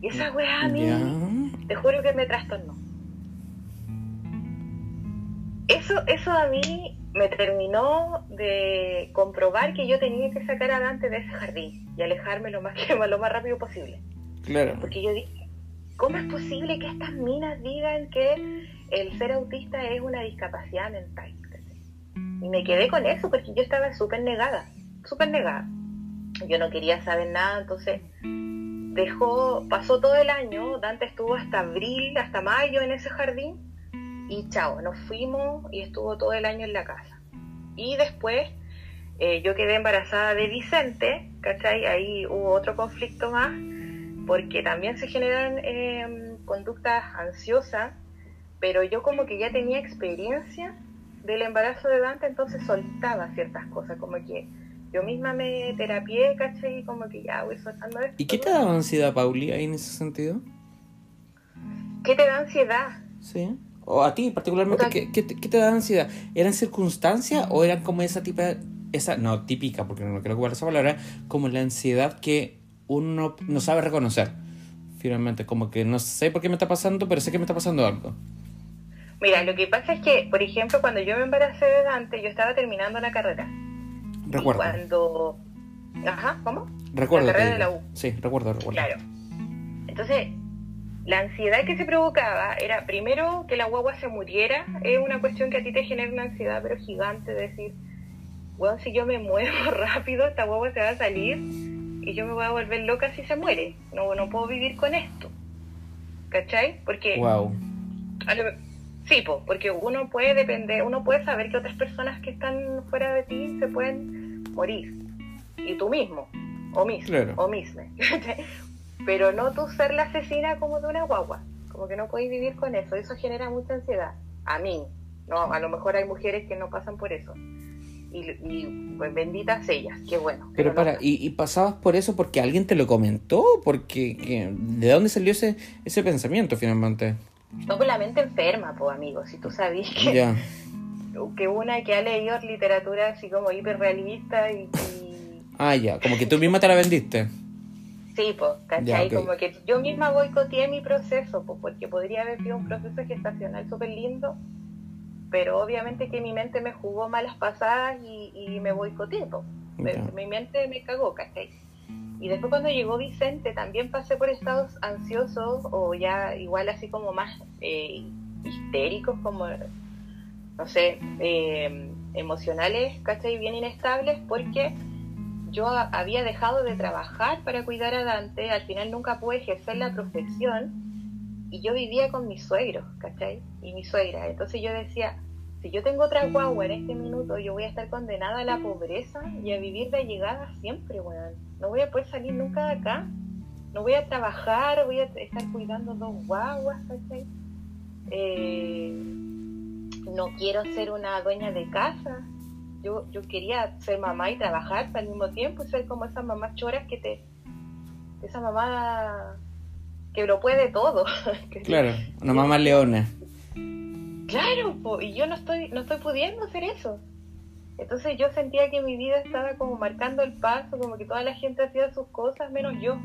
[SPEAKER 2] Y esa weá a mí, te juro que me trastornó. Eso, eso a mí me terminó de comprobar que yo tenía que sacar adelante de ese jardín y alejarme lo más, lo más rápido posible.
[SPEAKER 3] Claro.
[SPEAKER 2] Porque yo dije, ¿cómo es posible que estas minas digan que el ser autista es una discapacidad mental? Y me quedé con eso porque yo estaba súper negada, súper negada. Yo no quería saber nada, entonces dejó, pasó todo el año, Dante estuvo hasta abril, hasta mayo en ese jardín y chao, nos fuimos y estuvo todo el año en la casa. Y después eh, yo quedé embarazada de Vicente, ¿cachai? Ahí hubo otro conflicto más, porque también se generan em, conductas ansiosas, pero yo como que ya tenía experiencia del embarazo de Dante, entonces soltaba ciertas cosas, como que yo misma me terapié, ¿cachai? Y como que ya voy soltando esto.
[SPEAKER 3] ¿Y qué te da ansiedad, Pauli, ahí en ese sentido?
[SPEAKER 2] ¿Qué te da ansiedad?
[SPEAKER 3] Sí. O a ti particularmente, ¿qué, qué, te da ansiedad? ¿Eran circunstancias o eran como esa tipa, esa, no típica, porque no quiero ocupar esa palabra, como la ansiedad que uno no sabe reconocer? Finalmente, como que no sé por qué me está pasando, pero sé que me está pasando algo.
[SPEAKER 2] Mira, lo que pasa es que, por ejemplo, cuando yo me embaracé de Dante, yo estaba terminando la carrera.
[SPEAKER 3] Recuerdo.
[SPEAKER 2] cuando... Ajá, ¿cómo?
[SPEAKER 3] Recuerdo.
[SPEAKER 2] La carrera de la U.
[SPEAKER 3] Sí, recuerdo, recuerdo.
[SPEAKER 2] Claro. Entonces, la ansiedad que se provocaba era, primero, que la guagua se muriera. Es una cuestión que a ti te genera una ansiedad, pero gigante, de decir, bueno, si yo me muevo rápido, esta guagua se va a salir y yo me voy a volver loca si se muere. No, no puedo vivir con esto. ¿Cachai? Porque...
[SPEAKER 3] Wow.
[SPEAKER 2] Sí, po, porque uno puede depender, uno puede saber que otras personas que están fuera de ti se pueden morir. Y tú mismo, o mismo,
[SPEAKER 3] Claro.
[SPEAKER 2] o misma. Pero no tú ser la asesina como de una guagua. Como que no podéis vivir con eso. Eso genera mucha ansiedad. A mí. No, a lo mejor hay mujeres que no pasan por eso. Y, y, pues benditas ellas, qué bueno.
[SPEAKER 3] Pero para, ¿y, y pasabas por eso porque alguien te lo comentó? porque que- ¿De dónde salió ese, ese pensamiento finalmente?
[SPEAKER 2] No con la mente enferma, pues amigo. Si tú sabías que,
[SPEAKER 3] Ya,
[SPEAKER 2] que una que ha leído literatura así como hiperrealista y, y
[SPEAKER 3] ah, ya, como que tú misma te la vendiste.
[SPEAKER 2] Sí, pues, ¿cachai? Como que yo misma boicoteé mi proceso, pues, porque podría haber sido un proceso gestacional súper lindo, pero obviamente que mi mente me jugó malas pasadas y, y me boicoteé, pues. Mi mente me cagó, ¿cachai? Y después cuando llegó Vicente también pasé por estados ansiosos o ya igual así como más eh, histéricos, como, no sé, eh, emocionales, ¿cachai? Bien inestables porque yo había dejado de trabajar para cuidar a Dante, al final nunca pude ejercer la profesión y yo vivía con mis suegros, ¿cachai? Y mi suegra. Entonces yo decía, si yo tengo otra guagua en este minuto, yo voy a estar condenada a la pobreza y a vivir de llegada siempre, weón. No voy a poder salir nunca de acá. No voy a trabajar, voy a estar cuidando dos guaguas, ¿cachai? Eh, no quiero ser una dueña de casa. Yo, yo quería ser mamá y trabajar al mismo tiempo y ser como esas mamás choras que te... Esa mamá que lo puede todo.
[SPEAKER 3] Claro, una mamá leona.
[SPEAKER 2] Claro, po, y yo no estoy, no estoy pudiendo hacer eso. Entonces yo sentía que mi vida estaba como marcando el paso, como que toda la gente hacía sus cosas menos yo.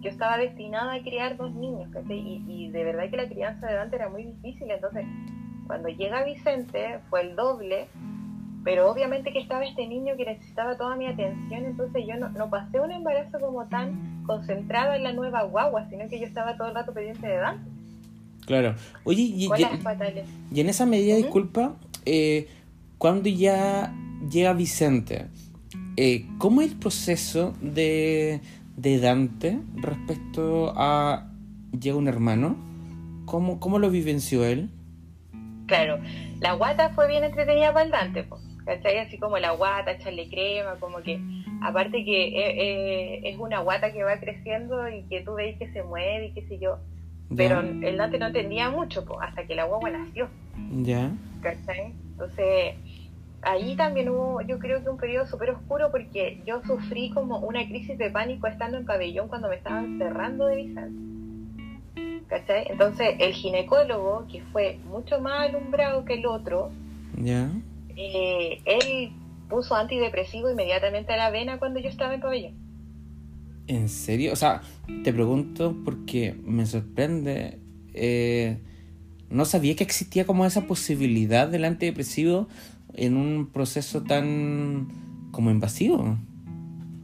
[SPEAKER 2] Yo estaba destinada a criar dos niños, ¿cachai? Y, y de verdad que la crianza de Dante era muy difícil. Entonces, cuando llega Vicente, fue el doble, pero obviamente que estaba este niño que necesitaba toda mi atención, entonces yo no, no pasé un embarazo como tan concentrada en la nueva guagua, sino que yo estaba todo el rato pendiente de Dante,
[SPEAKER 3] Claro. Oye, y,
[SPEAKER 2] con
[SPEAKER 3] y-
[SPEAKER 2] las fatales.
[SPEAKER 3] y en esa medida, disculpa, eh, cuando ya llega Vicente, eh, ¿cómo es el proceso de, de Dante respecto a llega un hermano? ¿Cómo, cómo lo vivenció él?
[SPEAKER 2] Claro, la guata fue bien entretenida para el Dante, po, ¿cachai? Así como la guata, echarle crema, como que, aparte que eh, eh, es una guata que va creciendo y que tú veis que se mueve y qué sé yo, pero el Dante no entendía mucho, po, hasta que la guagua nació,
[SPEAKER 3] ya,
[SPEAKER 2] ¿cachai? Entonces, ahí también hubo, yo creo que un periodo súper oscuro porque yo sufrí como una crisis de pánico estando en pabellón cuando me estaban cerrando de Vicente. ¿Cachai? Entonces el ginecólogo, que fue mucho más alumbrado que el otro,
[SPEAKER 3] ya.
[SPEAKER 2] eh, él puso antidepresivo inmediatamente a la vena cuando yo estaba en pabellón.
[SPEAKER 3] ¿En serio? O sea, te pregunto porque me sorprende. eh, no sabía que existía como esa posibilidad del antidepresivo en un proceso tan como invasivo.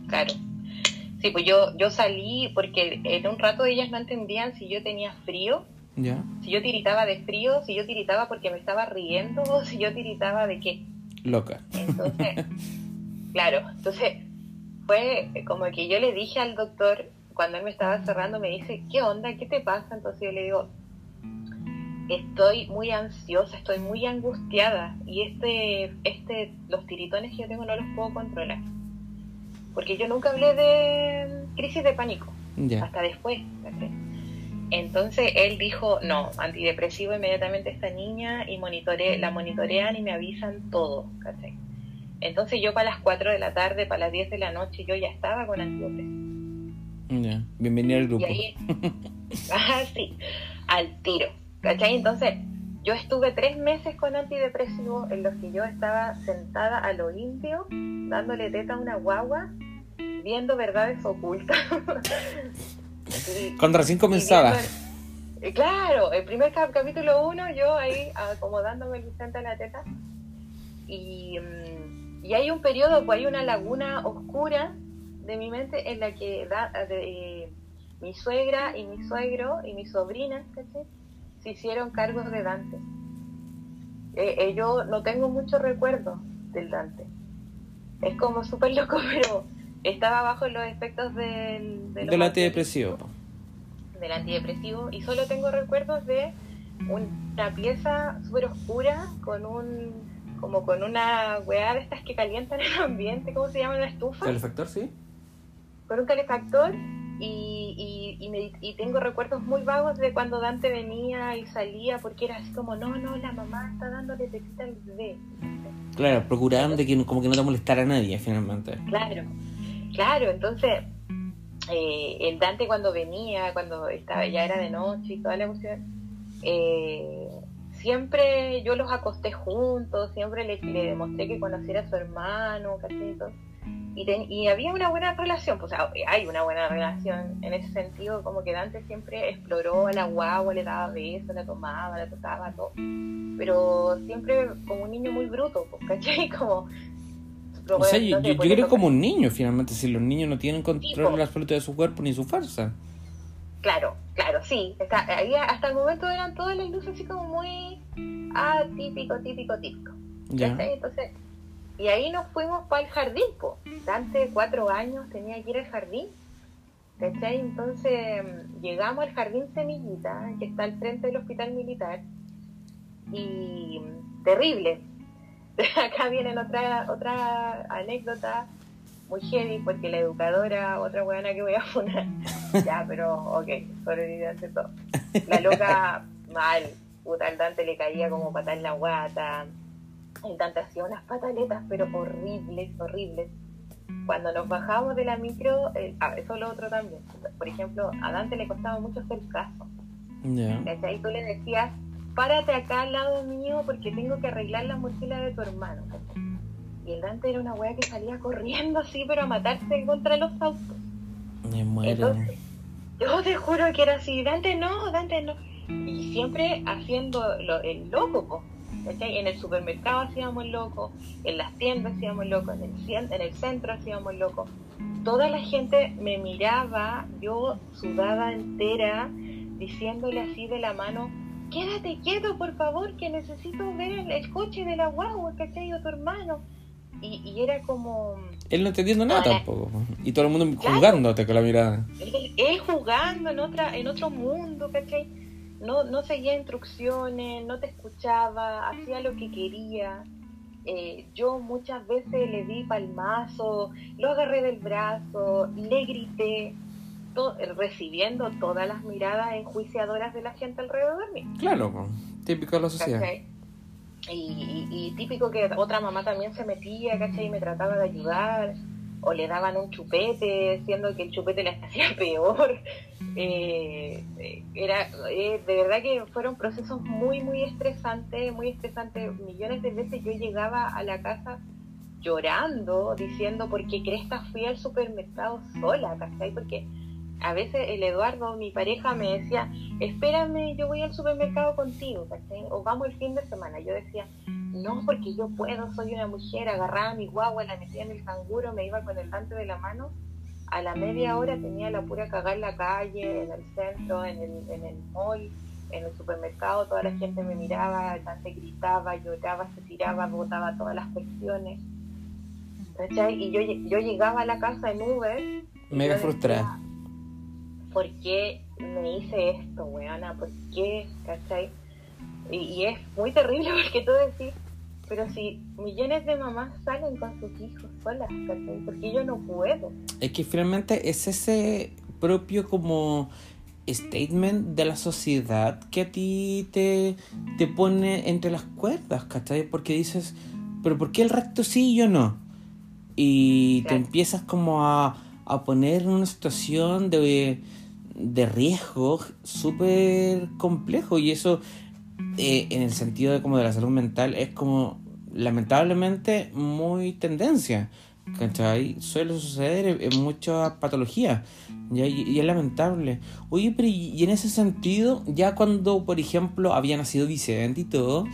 [SPEAKER 2] Claro. Sí, pues yo, yo salí porque en un rato ellas no entendían si yo tenía frío,
[SPEAKER 3] Ya,
[SPEAKER 2] si yo tiritaba de frío, si yo tiritaba porque me estaba riendo o si yo tiritaba de qué.
[SPEAKER 3] loca.
[SPEAKER 2] Entonces, claro, entonces fue como que yo le dije al doctor, cuando él me estaba cerrando, me dice, ¿qué onda? ¿Qué te pasa? Entonces yo le digo, estoy muy ansiosa, estoy muy angustiada y este, este, los tiritones que yo tengo no los puedo controlar. Porque yo nunca hablé de crisis de pánico, hasta después. Entonces él dijo, no, antidepresivo inmediatamente esta niña y monitore, la monitorean y me avisan todo. Entonces yo para las 4 de la tarde, para las 10 de la noche, yo ya estaba con antidepresivo.
[SPEAKER 3] Bienvenido al grupo.
[SPEAKER 2] Y ahí, ah, sí, al tiro. ¿Cachai? Entonces yo estuve tres meses con antidepresivo en los que yo estaba sentada a lo indio, dándole teta a una guagua, viendo verdades ocultas. Y-
[SPEAKER 3] Cuando recién comenzaba.
[SPEAKER 2] el- eh, claro, el primer cap- capítulo 1, yo ahí acomodándome el Vicente a la teta. Y, mm, y hay un periodo, pues hay una laguna oscura de mi mente en la que da, de, mi suegra y mi suegro y mi sobrina ¿cachai? Se hicieron cargos de Dante. Eh, eh, yo no tengo mucho recuerdo del Dante. Es como súper loco, pero estaba bajo los efectos del, de los
[SPEAKER 3] Del antidepresivo.
[SPEAKER 2] del antidepresivo y solo tengo recuerdos de una pieza súper oscura con un como con una weá de estas que calientan el ambiente, ¿cómo se llama? ¿Una estufa?
[SPEAKER 3] ¿Calefactor, sí?
[SPEAKER 2] Con un calefactor y, y, me, y, tengo recuerdos muy vagos de cuando Dante venía y salía porque era así como, no, no, la mamá está dándole tetita al bebé.
[SPEAKER 3] Claro, procurando de que como que no te molestara a nadie finalmente.
[SPEAKER 2] Claro, claro, entonces eh, el Dante cuando venía, cuando estaba ya era de noche y toda la cuestión, eh, siempre yo los acosté juntos, siempre le, demostré que conociera a su hermano, Y, y había una buena relación, pues hay una buena relación en ese sentido, como que Dante siempre exploró a la guagua, le daba besos, la tomaba, la tocaba, todo. Pero siempre como un niño muy bruto, pues, ¿cachai? Como
[SPEAKER 3] o sea, yo, creo como un niño, finalmente, si los niños no tienen control absoluto de su cuerpo ni su fuerza.
[SPEAKER 2] Claro, claro, sí. hasta el momento eran todas las luces así como muy ah, típico, típico, típico. Entonces, y ahí nos fuimos para el jardín, po. Dante, cuatro años, tenía que ir al jardín. ¿Cachai? Entonces llegamos al jardín Semillita, que está al frente del hospital militar. Y terrible, acá viene otra, otra anécdota muy heavy porque la educadora, otra buena que voy a poner, ya, pero ok, sobreviviente todo. La loca, mal, puta, al Dante le caía como patada en la guata, el Dante hacía unas pataletas, pero horribles, horribles. Cuando nos bajamos de la micro, eh, ah, eso es lo otro también. Por ejemplo, a Dante le costaba mucho hacer caso. Yeah. Y tú le decías, párate acá al lado mío porque tengo que arreglar la mochila de tu hermano. Y el Dante era una wea que salía corriendo así, pero a matarse contra los autos.
[SPEAKER 3] Me muero.
[SPEAKER 2] yo te juro que era así, Dante no, Dante no. Y siempre haciendo lo, el loco, En el supermercado hacíamos loco, en las tiendas hacíamos loco, en el, en el centro hacíamos loco. Toda la gente me miraba, yo sudada entera, diciéndole así de la mano, quédate quieto, por favor, que necesito ver el, coche de la guagua, que ha ido tu hermano. Y, y, era como...
[SPEAKER 3] Él no entendiendo nada tampoco. Y todo el mundo jugándote con la mirada.
[SPEAKER 2] Él, jugando en, otra, en otro mundo, ¿cachai? No, no seguía instrucciones, no te escuchaba, hacía lo que quería. Eh, yo muchas veces le di palmazo, lo agarré del brazo, le grité, recibiendo todas las miradas enjuiciadoras de la gente alrededor mío.
[SPEAKER 3] Claro, típico de la sociedad.
[SPEAKER 2] Y, típico que otra mamá también se metía, ¿cachai? Y me trataba de ayudar, o le daban un chupete, siendo que el chupete le hacía peor. Eh, era eh, De verdad que fueron procesos muy, muy estresantes, muy estresantes. Millones de veces yo llegaba a la casa llorando, diciendo, ¿por qué cresta fui al supermercado sola, ¿cachai? Porque a veces el Eduardo, mi pareja, me decía, espérame, yo voy al supermercado contigo, O vamos el fin de semana. Yo decía, no, porque yo puedo, soy una mujer, agarraba mi guagua, la metía en el canguro, me iba con el dante de la mano. A la media hora tenía la pura cagar en la calle, en el centro, en el, en el mall, en el supermercado, toda la gente me miraba, el dante gritaba, lloraba, se tiraba, botaba todas las cuestiones. Y yo, yo llegaba a la casa en Uber.
[SPEAKER 3] Mega frustrada
[SPEAKER 2] ¿por qué me hice esto, weona? ¿Por qué? ¿Cachai? Y, es muy terrible porque tú decís, pero si millones de mamás salen con sus hijos solas, ¿cachai? Porque yo no puedo.
[SPEAKER 3] Es que finalmente es ese propio como statement de la sociedad que a ti te, te pone entre las cuerdas, ¿cachai? Porque dices, pero ¿por qué el resto sí y yo no? Y te empiezas como a, a poner en una situación de de riesgo súper complejo y eso eh, en el sentido de como de la salud mental es como lamentablemente muy tendencia ¿cachai? suele suceder en muchas patologías y, es lamentable oye pero y en ese sentido ya cuando por ejemplo había nacido Vicente y todo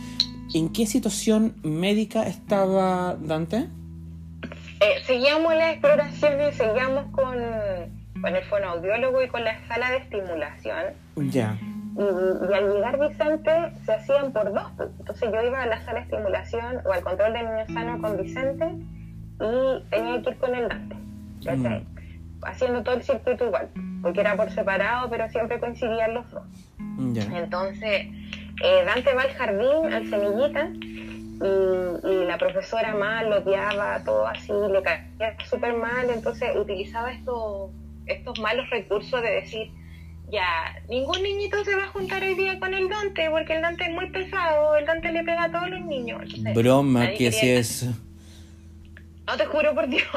[SPEAKER 3] ¿en qué situación médica estaba Dante?
[SPEAKER 2] Eh, seguíamos la exploración y seguíamos con con el fonoaudiólogo y con la sala de estimulación.
[SPEAKER 3] Ya.
[SPEAKER 2] Y, al llegar Vicente se hacían por dos. Entonces yo iba a la sala de estimulación o al control de niño sano con Vicente y tenía que ir con el Dante. Mm. Haciendo todo el circuito igual, porque era por separado, pero siempre coincidían los dos. Entonces, eh, Dante va al jardín, al semillita, y, la profesora mal lo odiaba, todo así, le caía súper mal, entonces utilizaba estos, estos malos recursos de decir, ya, ningún niñito se va a juntar hoy día con el Dante, porque el Dante es muy pesado, el Dante le pega a todos los niños.
[SPEAKER 3] Broma, ¿qué hacía eso?
[SPEAKER 2] No te juro por Dios.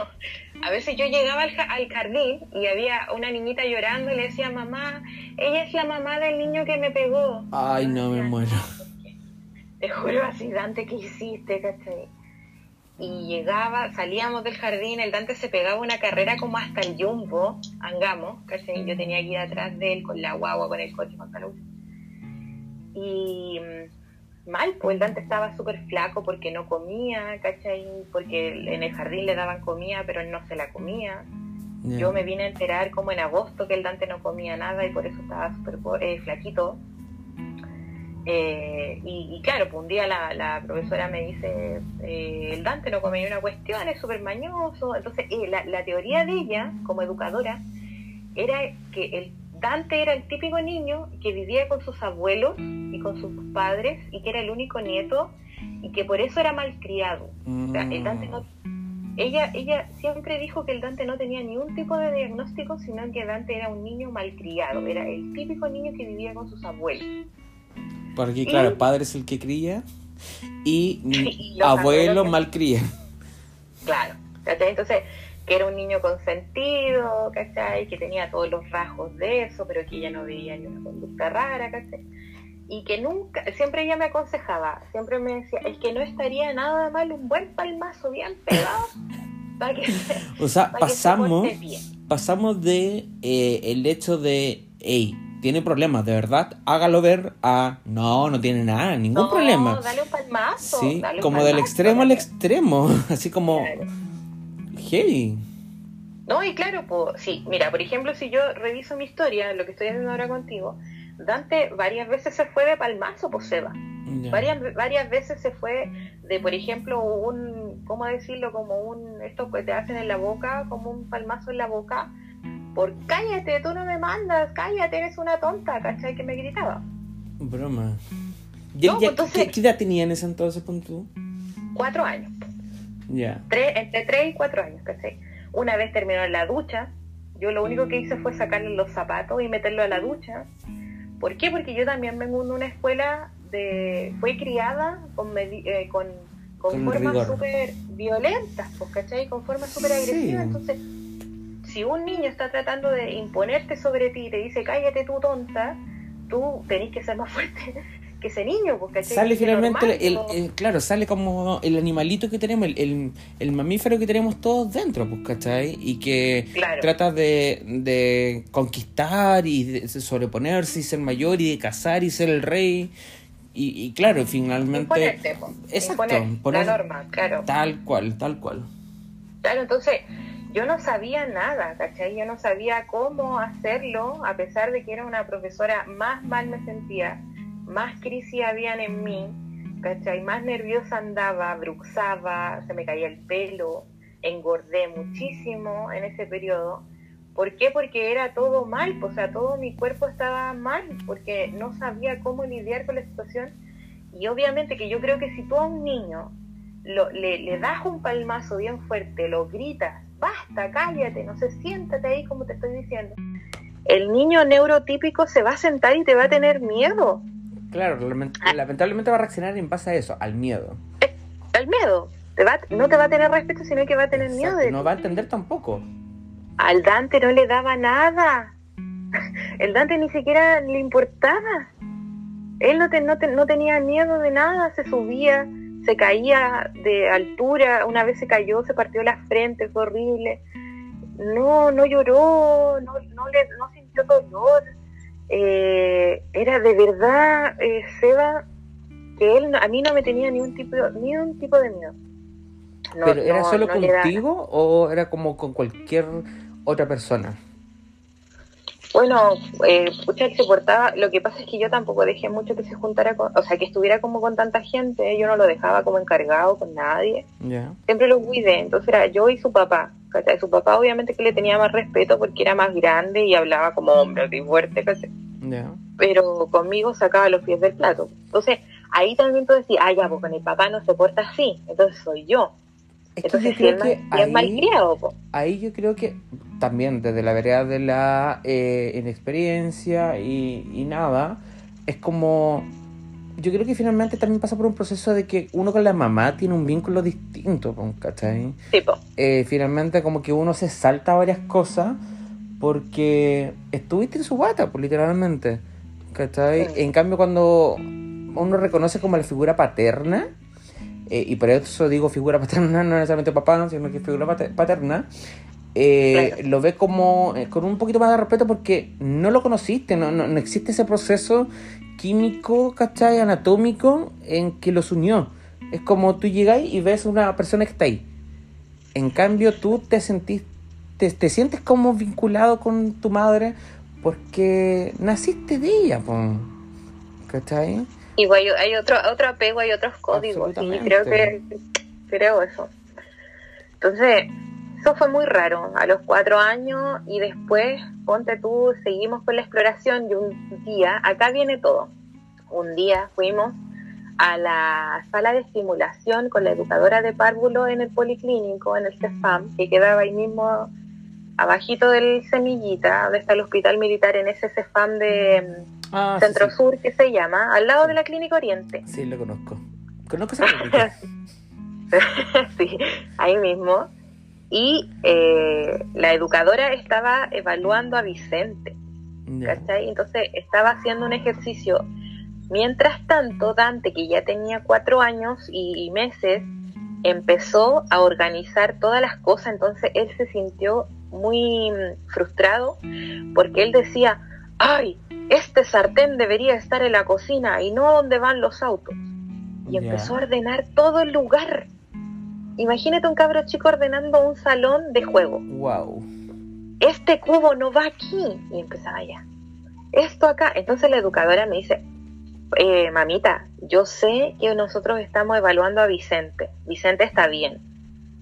[SPEAKER 2] A veces yo llegaba al, al, jardín y había una niñita llorando y le decía, mamá, ella es la mamá del niño que me pegó.
[SPEAKER 3] Ay, no, me muero.
[SPEAKER 2] Te juro así, Dante, ¿qué hiciste? ¿cachai? Y llegaba, salíamos del jardín, el Dante se pegaba una carrera como hasta el jumbo, angamos, ¿cachai? Yo tenía que ir atrás de él con la guagua, con el coche, con tal Y mal, pues el Dante estaba súper flaco porque no comía, ¿cachai? Porque en el jardín le daban comida, pero él no se la comía. Yo me vine a enterar como en agosto que el Dante no comía nada y por eso estaba súper eh, flaquito. Eh, y, claro, pues un día la, profesora me dice, eh, el Dante no come ni una cuestión, es súper mañoso. Entonces, la, la teoría de ella, como educadora, era que el Dante era el típico niño que vivía con sus abuelos y con sus padres y que era el único nieto y que por eso era malcriado. el Dante no, ella, ella siempre dijo que el Dante no tenía ni un tipo de diagnóstico, sino que Dante era un niño malcriado, era el típico niño que vivía con sus abuelos.
[SPEAKER 3] Porque, claro, el padre es el que cría y, abuelo malcría.
[SPEAKER 2] Claro, entonces que era un niño consentido, ¿cachai? Que tenía todos los rasgos de eso, pero que ella no veía ni una conducta rara, ¿cachai? Y que nunca, siempre ella me aconsejaba, siempre me decía, es que no estaría nada mal un buen palmazo bien pegado para que
[SPEAKER 3] O sea, pasamos, pasamos de eh, el hecho de, hey, tiene problemas, de verdad, hágalo ver a, no, no tiene nada, ningún problema.
[SPEAKER 2] dale un palmazo.
[SPEAKER 3] Sí, como del extremo al extremo, así como...
[SPEAKER 2] No, y claro, pues, sí, mira, por ejemplo, si yo reviso mi historia, lo que estoy haciendo ahora contigo, Dante varias veces se fue de palmazo, pues Seba. Varias, varias veces se fue de, por ejemplo, un, ¿cómo decirlo? Como un, esto que te hacen en la boca, como un palmazo en la boca, por cállate, tú no me mandas, cállate, eres una tonta, ¿cachai? Que me gritaba.
[SPEAKER 3] Broma. Pues, ¿qué, edad tenía en ese entonces, punto?
[SPEAKER 2] Cuatro años.
[SPEAKER 3] Ya.
[SPEAKER 2] entre 3 y 4 años, ¿cachai? Una vez terminó en la ducha, yo lo único que hice fue sacarle los zapatos y meterlo a la ducha. ¿Por qué? Porque yo también vengo de una escuela de... Fue criada con, eh, con, con, formas súper violentas, pues, ¿cachai? Con formas súper agresivas. Entonces, si un niño está tratando de imponerte sobre ti y te dice, cállate tú tonta, tú tenés que ser más fuerte que ese niño, porque
[SPEAKER 3] sale finalmente, el, claro, sale como el animalito que tenemos, el, el, mamífero que tenemos todos dentro, pues, ¿cachai? Y que trata de, de conquistar y de sobreponerse y ser mayor y de cazar y ser el rey. Y, y claro, finalmente...
[SPEAKER 2] exacto, la norma, claro.
[SPEAKER 3] Tal cual, tal cual.
[SPEAKER 2] Claro, entonces yo no sabía nada, ¿cachai? Yo no sabía cómo hacerlo, a pesar de que era una profesora, más mal me sentía más crisis habían en mí, ¿cachai? Más nerviosa andaba, bruxaba, se me caía el pelo, engordé muchísimo en ese periodo. ¿Por qué? Porque era todo mal, o sea, todo mi cuerpo estaba mal, porque no sabía cómo lidiar con la situación. Y obviamente que yo creo que si tú a un niño le, le das un palmazo bien fuerte, lo gritas, basta, cállate, no sé, siéntate ahí como te estoy diciendo. El niño neurotípico se va a sentar y te va a tener miedo.
[SPEAKER 3] Claro, ah. lamentablemente va a reaccionar en base a eso, al miedo.
[SPEAKER 2] Eh, al miedo. Te va, no te va a tener respeto, sino que va a tener miedo. De
[SPEAKER 3] no va a entender tampoco.
[SPEAKER 2] Al Dante no le daba nada. El Dante ni siquiera le importaba. Él no, no, tenía miedo de nada, se subía, se caía de altura, una vez se cayó, se partió la frente, fue horrible. No, no lloró, no, no, le, no sintió dolor eh, era de verdad, eh, Seba, que él a mí no me tenía ni un tipo, ni un tipo de miedo.
[SPEAKER 3] ¿Pero era solo contigo o era como con cualquier otra persona?
[SPEAKER 2] Bueno, eh, pucha, se portaba. Lo que pasa es que yo tampoco dejé mucho que se juntara con. O sea, que estuviera como con tanta gente. Yo no lo dejaba como encargado con nadie. Siempre lo cuidé. Entonces era yo y su papá. Su papá, obviamente, que le tenía más respeto porque era más grande y hablaba como hombre y fuerte, ¿cachai? pero conmigo sacaba los pies del plato. Entonces, ahí también tú decís, ah, ya, pues con el papá no se porta así, entonces soy yo.
[SPEAKER 3] Es
[SPEAKER 2] Entonces,
[SPEAKER 3] yo
[SPEAKER 2] si es,
[SPEAKER 3] creo que
[SPEAKER 2] si es
[SPEAKER 3] ahí,
[SPEAKER 2] malcriado, po.
[SPEAKER 3] ahí yo creo que también desde la vereda de la eh, inexperiencia y, y nada, es como... Yo creo que finalmente también pasa por un proceso de que uno con la mamá tiene un vínculo distinto, ¿cachai?
[SPEAKER 2] tipo,
[SPEAKER 3] eh, finalmente como que uno se salta varias cosas porque estuviste en su guata, pues literalmente. ¿Cachai?
[SPEAKER 2] Sí.
[SPEAKER 3] En cambio cuando uno reconoce como la figura paterna, eh, y por eso digo figura paterna, no necesariamente papá, sino que figura pate- paterna, eh,
[SPEAKER 2] Claro.
[SPEAKER 3] lo ve como eh, con un poquito más de respeto porque no lo conociste, no, no, no existe ese proceso químico, ¿cachai? Anatómico en que los unió. Es como tú llegáis y ves una persona que está ahí. En cambio, tú te sentís, te, te sientes como vinculado con tu madre porque naciste de ella. ¿cachai?
[SPEAKER 2] Igual hay, hay otro, otro apego, hay otros códigos, y creo que creo eso. Entonces, eso fue muy raro, a los cuatro años, y después, ponte tú, seguimos con la exploración, y un día, acá viene todo, un día fuimos a la sala de estimulación con la educadora de párvulo en el policlínico, en el CEFAM, que quedaba ahí mismo abajito del Semillita, donde está el hospital militar, en ese CEFAM de
[SPEAKER 3] Ah, sí,
[SPEAKER 2] Centro
[SPEAKER 3] sí.
[SPEAKER 2] Sur, que se llama, al lado de la Clínica Oriente.
[SPEAKER 3] Sí, lo conozco. Conozco esa clínica.
[SPEAKER 2] sí, ahí mismo. Y eh, la educadora estaba evaluando a Vicente. ¿cachai? Entonces estaba haciendo un ejercicio. Mientras tanto, Dante, que ya tenía cuatro años y, y meses, empezó a organizar todas las cosas, entonces él se sintió muy mm, frustrado porque él decía, ay, este sartén debería estar en la cocina y no donde van los autos. Y empezó a ordenar todo el lugar. Imagínate un cabro chico ordenando un salón de juego.
[SPEAKER 3] Wow.
[SPEAKER 2] Este cubo no va aquí. Y empezaba ya. Esto acá. Entonces la educadora me dice, eh, mamita, yo sé que nosotros estamos evaluando a Vicente. Vicente está bien.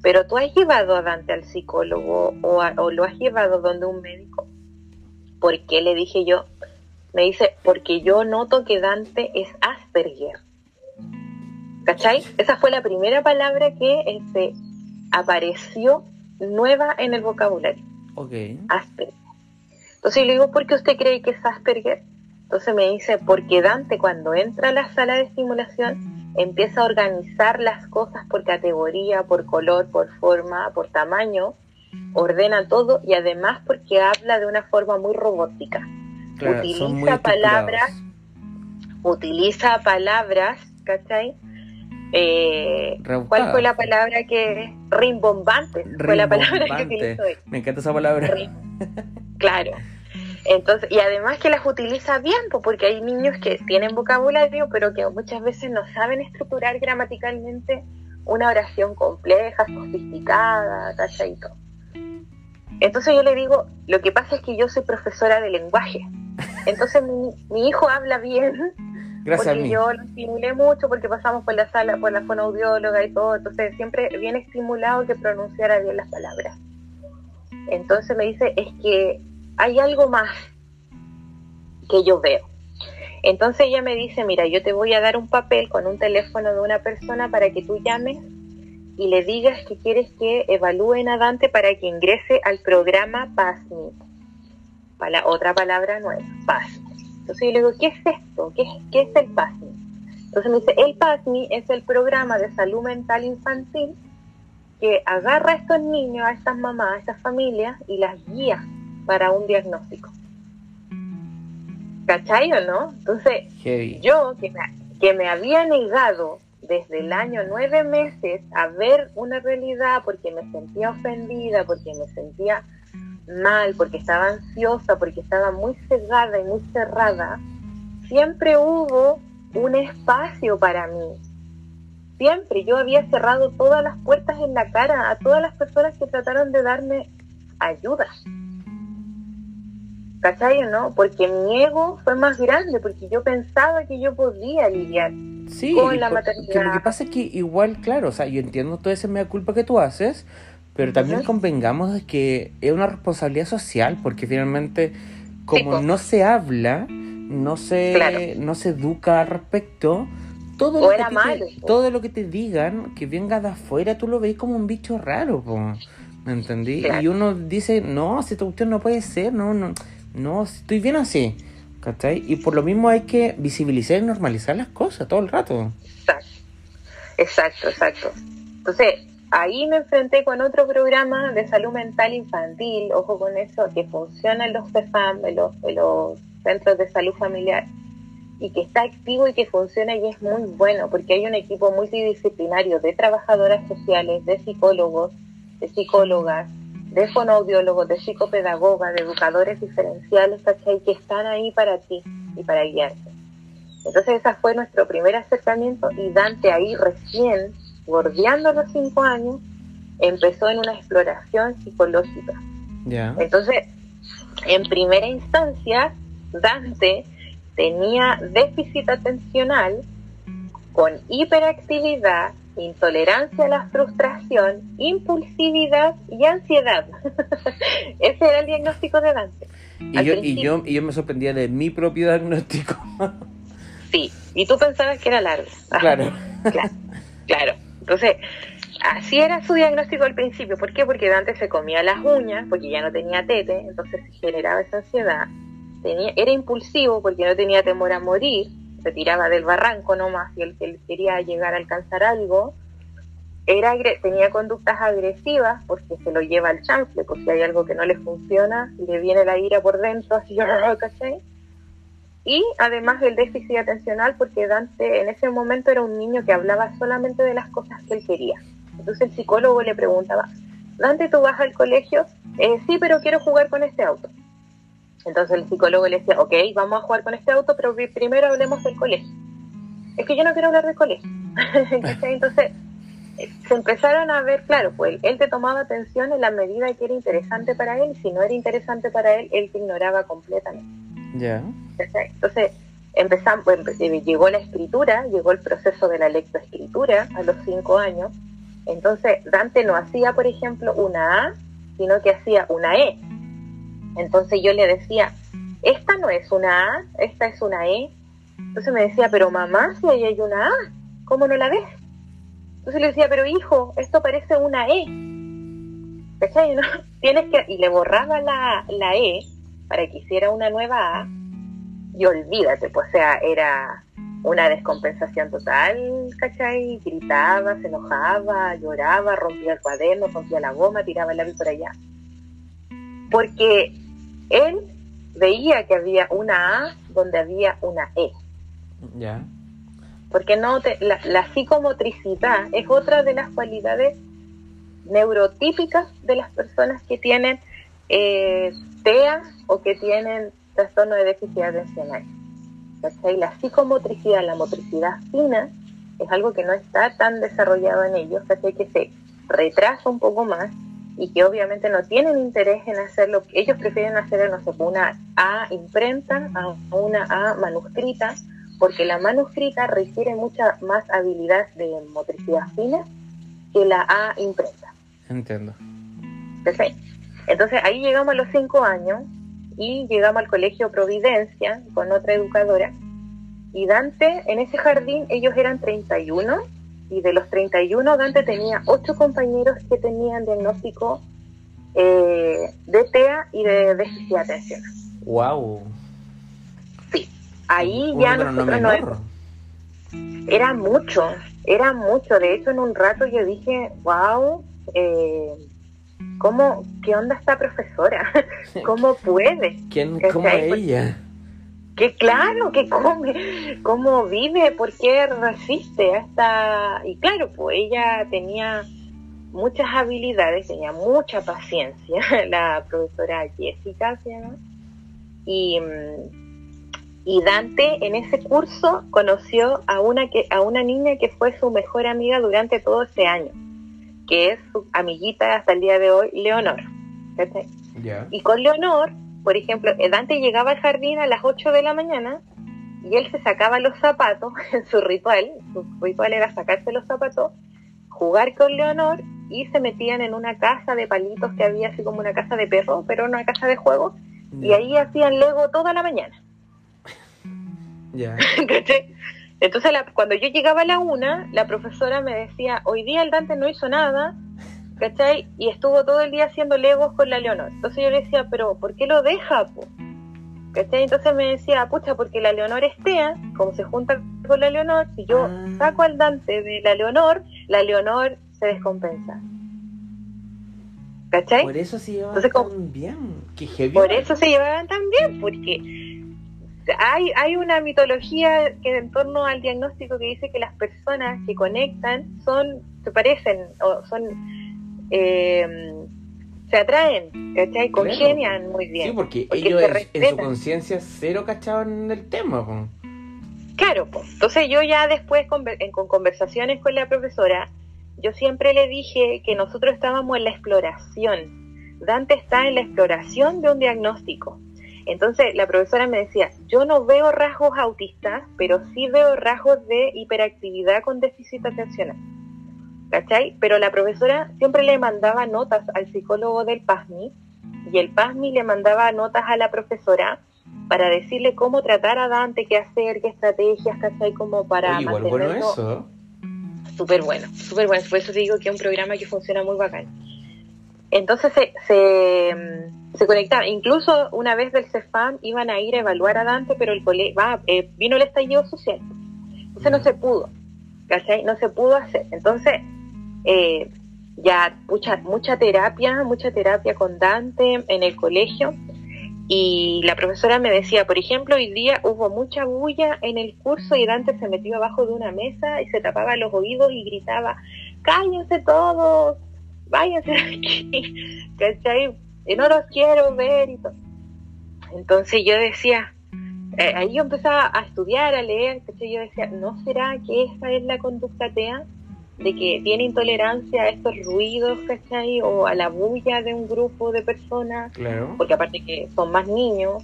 [SPEAKER 2] Pero tú has llevado a Dante al psicólogo o, a- o lo has llevado donde un médico. ¿Por qué? Le dije yo. Me dice, porque yo noto que Dante es Asperger. ¿Cachai? Esa fue la primera palabra que este, apareció nueva en el vocabulario.
[SPEAKER 3] Ok.
[SPEAKER 2] Asperger. Entonces yo le digo, ¿por qué usted cree que es Asperger? Entonces me dice, porque Dante cuando entra a la sala de estimulación empieza a organizar las cosas por categoría, por color, por forma, por tamaño, ordena todo y además porque habla de una forma muy robótica.
[SPEAKER 3] Claro,
[SPEAKER 2] Utiliza
[SPEAKER 3] muy
[SPEAKER 2] palabras. Utiliza palabras, ¿cachai? Eh, ¿Cuál fue la palabra que... Rimbombante. Fue la palabra que utilizó él.
[SPEAKER 3] Me encanta esa palabra.
[SPEAKER 2] Rim- Claro. Entonces, y además que las utiliza bien, po, porque hay niños que tienen vocabulario, pero que muchas veces no saben estructurar gramaticalmente una oración compleja, sofisticada, ¿cachai? Entonces yo le digo, lo que pasa es que yo soy profesora de lenguaje. Entonces mi, mi hijo habla bien
[SPEAKER 3] Gracias a
[SPEAKER 2] porque
[SPEAKER 3] mí.
[SPEAKER 2] yo lo estimulé mucho porque pasamos por la sala, por la fonoaudióloga y todo, entonces siempre bien estimulado que pronunciara bien las palabras. Entonces me dice, es que hay algo más que yo veo. Entonces ella me dice, mira, yo te voy a dar un papel con un teléfono de una persona para que tú llames y le digas que quieres que evalúen a Dante para que ingrese al programa PASMI. Para otra palabra nueva, PASMI. Entonces yo le digo, ¿qué es esto? ¿Qué es, qué es el PASMI? Entonces me dice, el PASMI es el programa de salud mental infantil que agarra a estos niños, a estas mamás, a estas familias y las guía para un diagnóstico. ¿Cachai o no? Entonces,
[SPEAKER 3] Heavy.
[SPEAKER 2] yo que me, que me había negado desde el año nueve meses a ver una realidad porque me sentía ofendida, porque me sentía mal, porque estaba ansiosa, porque estaba muy cegada y muy cerrada, siempre hubo un espacio para mí. Siempre yo había cerrado todas las puertas en la cara a todas las personas que trataron de darme ayuda. ¿Cachai o no? Porque mi ego fue más grande, porque yo pensaba que yo podía lidiar.
[SPEAKER 3] Sí,
[SPEAKER 2] con la maternidad.
[SPEAKER 3] que lo que pasa es que igual, claro, o sea, yo entiendo toda esa mea culpa que tú haces, pero también
[SPEAKER 2] Ujú.
[SPEAKER 3] convengamos de que es una responsabilidad social, porque finalmente, como no se habla, no se,
[SPEAKER 2] Claro.
[SPEAKER 3] no se educa al respecto, todo
[SPEAKER 2] O
[SPEAKER 3] lo, que
[SPEAKER 2] malo,
[SPEAKER 3] te, todo lo que te digan, que venga de afuera, tú lo ves como un bicho raro, po. ¿me entendí?
[SPEAKER 2] Claro.
[SPEAKER 3] Y uno dice, no, si esta cuestión no puede ser, no, no, no, estoy bien así, Y por lo mismo hay que visibilizar y normalizar las cosas todo el rato.
[SPEAKER 2] Exacto, exacto, exacto. Entonces, ahí me enfrenté con otro programa de salud mental infantil, ojo con eso, que funciona en los CEFAM, en los centros de salud familiar, y que está activo y que funciona y es muy bueno, porque hay un equipo multidisciplinario de trabajadoras sociales, de psicólogos, de psicólogas, de fonoaudiólogos, de psicopedagogas, de educadores diferenciales, ¿cachai? Que están ahí para ti y para guiarte. Entonces ese fue nuestro primer acercamiento y Dante ahí recién, bordeando los cinco años, empezó en una exploración psicológica.
[SPEAKER 3] Ya.
[SPEAKER 2] Entonces, en primera instancia, Dante tenía déficit atencional con hiperactividad, intolerancia a la frustración, impulsividad y ansiedad. Ese era el diagnóstico de Dante.
[SPEAKER 3] Y yo, y, yo, y yo me sorprendía de mi propio diagnóstico.
[SPEAKER 2] Sí, y tú pensabas que era largo.
[SPEAKER 3] claro.
[SPEAKER 2] Claro, claro. Entonces, así era su diagnóstico al principio. ¿Por qué? Porque Dante se comía las uñas, porque ya no tenía tete, entonces se generaba esa ansiedad. Tenía, era impulsivo porque no tenía temor a morir, se tiraba del barranco nomás y él, él quería llegar a alcanzar algo. Era, tenía conductas agresivas porque se lo lleva al chanfle, si hay algo que no le funciona, le viene la ira por dentro, así. Y además el déficit atencional, porque Dante en ese momento era un niño que hablaba solamente de las cosas que él quería. Entonces el psicólogo le preguntaba, Dante, ¿tú vas al colegio? "Eh, sí, pero quiero jugar con este auto. Entonces el psicólogo le decía, ok, vamos a jugar con este auto, pero pri- primero hablemos del colegio. Es que yo no quiero hablar del colegio. Entonces eh, se empezaron a ver, claro, pues él te tomaba atención en la medida que era interesante para él, si no era interesante para él, él te ignoraba completamente.
[SPEAKER 3] Ya.
[SPEAKER 2] Entonces, empezamos, bueno, eh, llegó la escritura, llegó el proceso de la lectoescritura a los cinco años. Entonces, Dante no hacía, por ejemplo, una A, sino que hacía una E. Entonces yo le decía, esta no es una A, esta es una E. Entonces me decía, pero mamá, si ahí hay una A, ¿cómo no la ves? Entonces le decía, pero hijo, esto parece una E. ¿Cachai? ¿No? Tienes que... Y le borraba la, la E para que hiciera una nueva A y olvídate, pues o sea, era una descompensación total, ¿cachai? Gritaba, se enojaba, lloraba, rompía el cuaderno, rompía la goma, tiraba el lápiz por allá. Porque él veía que había una A donde había una E.
[SPEAKER 3] Ya.
[SPEAKER 2] Porque no te- la, la psicomotricidad es otra de las cualidades neurotípicas de las personas que tienen eh, TEA o que tienen trastorno de déficit atencional. ¿Cachai? La psicomotricidad, la motricidad fina, es algo que no está tan desarrollado en ellos, ¿cachai? que se retrasa un poco más y que obviamente no tienen interés en hacerlo. Ellos prefieren hacer, no sé, una A imprenta a una A manuscrita, porque la manuscrita requiere mucha más habilidad de motricidad fina que la A imprenta.
[SPEAKER 3] Entiendo.
[SPEAKER 2] ¿cachai? Entonces ahí llegamos a los cinco años y llegamos al colegio Providencia con otra educadora. Y Dante, en ese jardín, ellos eran 31 y de los 31 Dante tenía ocho compañeros que tenían diagnóstico eh, de TEA y de déficit atencional.
[SPEAKER 3] Wow.
[SPEAKER 2] Ahí
[SPEAKER 3] Un
[SPEAKER 2] ya nosotros no. Era mucho, era mucho. De hecho, en un rato yo dije, wow, eh, ¿cómo, ¿qué onda esta profesora? ¿Cómo puede?
[SPEAKER 3] ¿Quién, cómo ella?
[SPEAKER 2] Que claro, que come, cómo vive, por qué resiste hasta... Y claro, pues ella tenía muchas habilidades, tenía mucha paciencia, la profesora Jessica se llama. Y, mm, y Dante en ese curso conoció a una, que, a una niña que fue su mejor amiga durante todo ese año, que es su amiguita hasta el día de hoy, Leonor.
[SPEAKER 3] Ya.
[SPEAKER 2] Y con Leonor, por ejemplo, eh, Dante llegaba al jardín a las 8 de la mañana y él se sacaba los zapatos en su ritual. Su ritual era sacarse los zapatos, jugar con Leonor y se metían en una casa de palitos que había así como una casa de perro, pero una casa de juego. Y
[SPEAKER 3] Ya.
[SPEAKER 2] ahí hacían Lego toda la mañana.
[SPEAKER 3] Ya.
[SPEAKER 2] Entonces, la- cuando yo llegaba a la una, la profesora me decía, hoy día el Dante no hizo nada, ¿cachai? Y estuvo todo el día haciendo legos con la Leonor. Entonces yo le decía, pero ¿por qué lo deja, po? ¿Cachai? Entonces me decía, pucha, porque la Leonor estea, como se junta con la Leonor, si yo
[SPEAKER 1] Ah.
[SPEAKER 2] saco al Dante de la Leonor, la Leonor se descompensa. ¿Cachai?
[SPEAKER 1] Por eso se llevaban
[SPEAKER 2] Entonces,
[SPEAKER 1] tan bien. Qué heavy.
[SPEAKER 2] Por eso se llevaban tan bien, porque hay, hay una mitología que en torno al diagnóstico que dice que las personas que conectan son, se parecen, o son, eh, se atraen, ¿cachai?
[SPEAKER 1] Claro.
[SPEAKER 2] Congenian muy bien.
[SPEAKER 1] Sí, porque,
[SPEAKER 2] porque
[SPEAKER 1] ellos en- en, su conciencia cero cachaban el tema. po.
[SPEAKER 2] Claro, pues. Entonces yo ya después en- con conversaciones con la profesora, yo siempre le dije que nosotros estábamos en la exploración. Dante está en la exploración de un diagnóstico. Entonces la profesora me decía, yo no veo rasgos autistas, pero sí veo rasgos de hiperactividad con déficit atencional. ¿Cachai? Pero la profesora siempre le mandaba notas al psicólogo del PASMI y el PASMI le mandaba notas a la profesora para decirle cómo tratar a Dante, qué hacer, qué estrategias, ¿cachai? Como para
[SPEAKER 1] Oye, igual bueno
[SPEAKER 2] mantenerlo
[SPEAKER 1] eso.
[SPEAKER 2] súper bueno, súper bueno. Por eso te digo que es un programa que funciona muy bacán. Entonces se, se, mm, se conectaba. Incluso una vez del CEFAM iban a ir a evaluar a Dante, pero el cole va, eh, vino el estallido social. Entonces no se pudo, ¿cachai? No se pudo hacer. Entonces, eh, ya mucha, mucha terapia, mucha terapia con Dante en el colegio. Y la profesora me decía, por ejemplo, hoy día hubo mucha bulla en el curso y Dante se metió abajo de una mesa y se tapaba los oídos y gritaba, cállense todos, váyanse aquí, ¿cachai? Y no los quiero ver y todo. Entonces yo decía, eh, ahí yo empezaba a estudiar, a leer, ¿cachai? Yo decía, ¿no será que esa es la conducta TEA? De que tiene intolerancia a estos ruidos, ¿cachai? O a la bulla de un grupo de personas
[SPEAKER 1] Claro.
[SPEAKER 2] porque aparte que son más niños,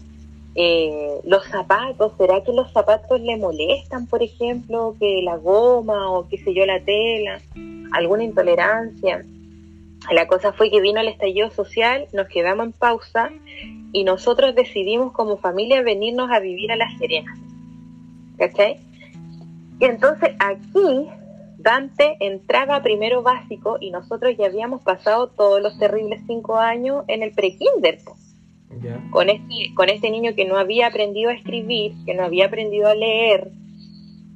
[SPEAKER 2] eh, los zapatos, ¿será que los zapatos le molestan, por ejemplo, que la goma o qué sé yo, la tela, alguna intolerancia? La cosa fue que vino el estallido social, nos quedamos en pausa y nosotros decidimos como familia venirnos a vivir a La Serena. ¿Cachai? Y entonces aquí Entraba a primero básico y nosotros ya habíamos pasado todos los terribles cinco años en el pre-kinder.
[SPEAKER 1] Ya.
[SPEAKER 2] con este, con este niño que no había aprendido a escribir, que no había aprendido a leer,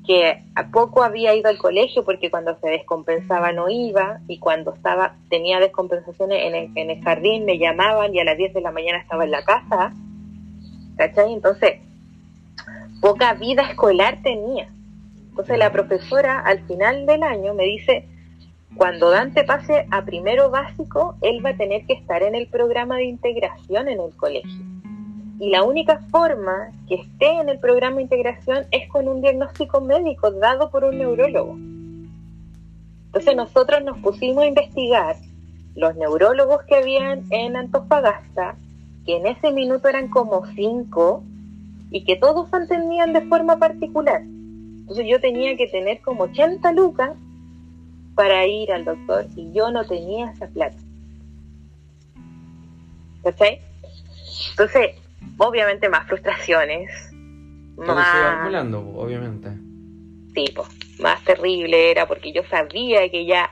[SPEAKER 2] que a poco había ido al colegio porque cuando se descompensaba no iba y cuando estaba tenía descompensaciones en el, en el jardín me llamaban y a las 10 de la mañana estaba en la casa, ¿cachai? Entonces, poca vida escolar tenía. Entonces la profesora al final del año me dice, cuando Dante pase a primero básico, él va a tener que estar en el programa de integración en el colegio. Y la única forma que esté en el programa de integración es con un diagnóstico médico dado por un neurólogo. Entonces nosotros nos pusimos a investigar los neurólogos que habían en Antofagasta, que en ese minuto eran como cinco, y que todos atendían de forma particular. Entonces yo tenía que tener como 80 lucas para ir al doctor y yo no tenía esa plata. ¿Cachai? Entonces, obviamente más frustraciones,
[SPEAKER 1] Todo se iba
[SPEAKER 2] más
[SPEAKER 1] acumulando, obviamente.
[SPEAKER 2] tipo, más terrible era porque yo sabía que ya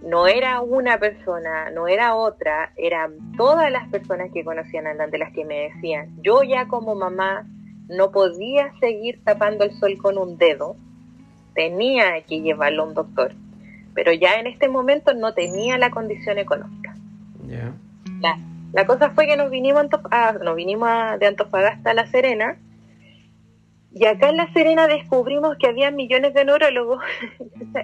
[SPEAKER 2] no era una persona, no era otra, eran todas las personas que conocían a Dante las que me decían, yo ya como mamá no podía seguir tapando el sol con un dedo, tenía que llevarlo a un doctor, pero ya en este momento no tenía la condición económica. La, la cosa fue que nos vinimos, a Antof- a- nos vinimos a- de Antofagasta a La Serena y acá en La Serena descubrimos que había millones de neurólogos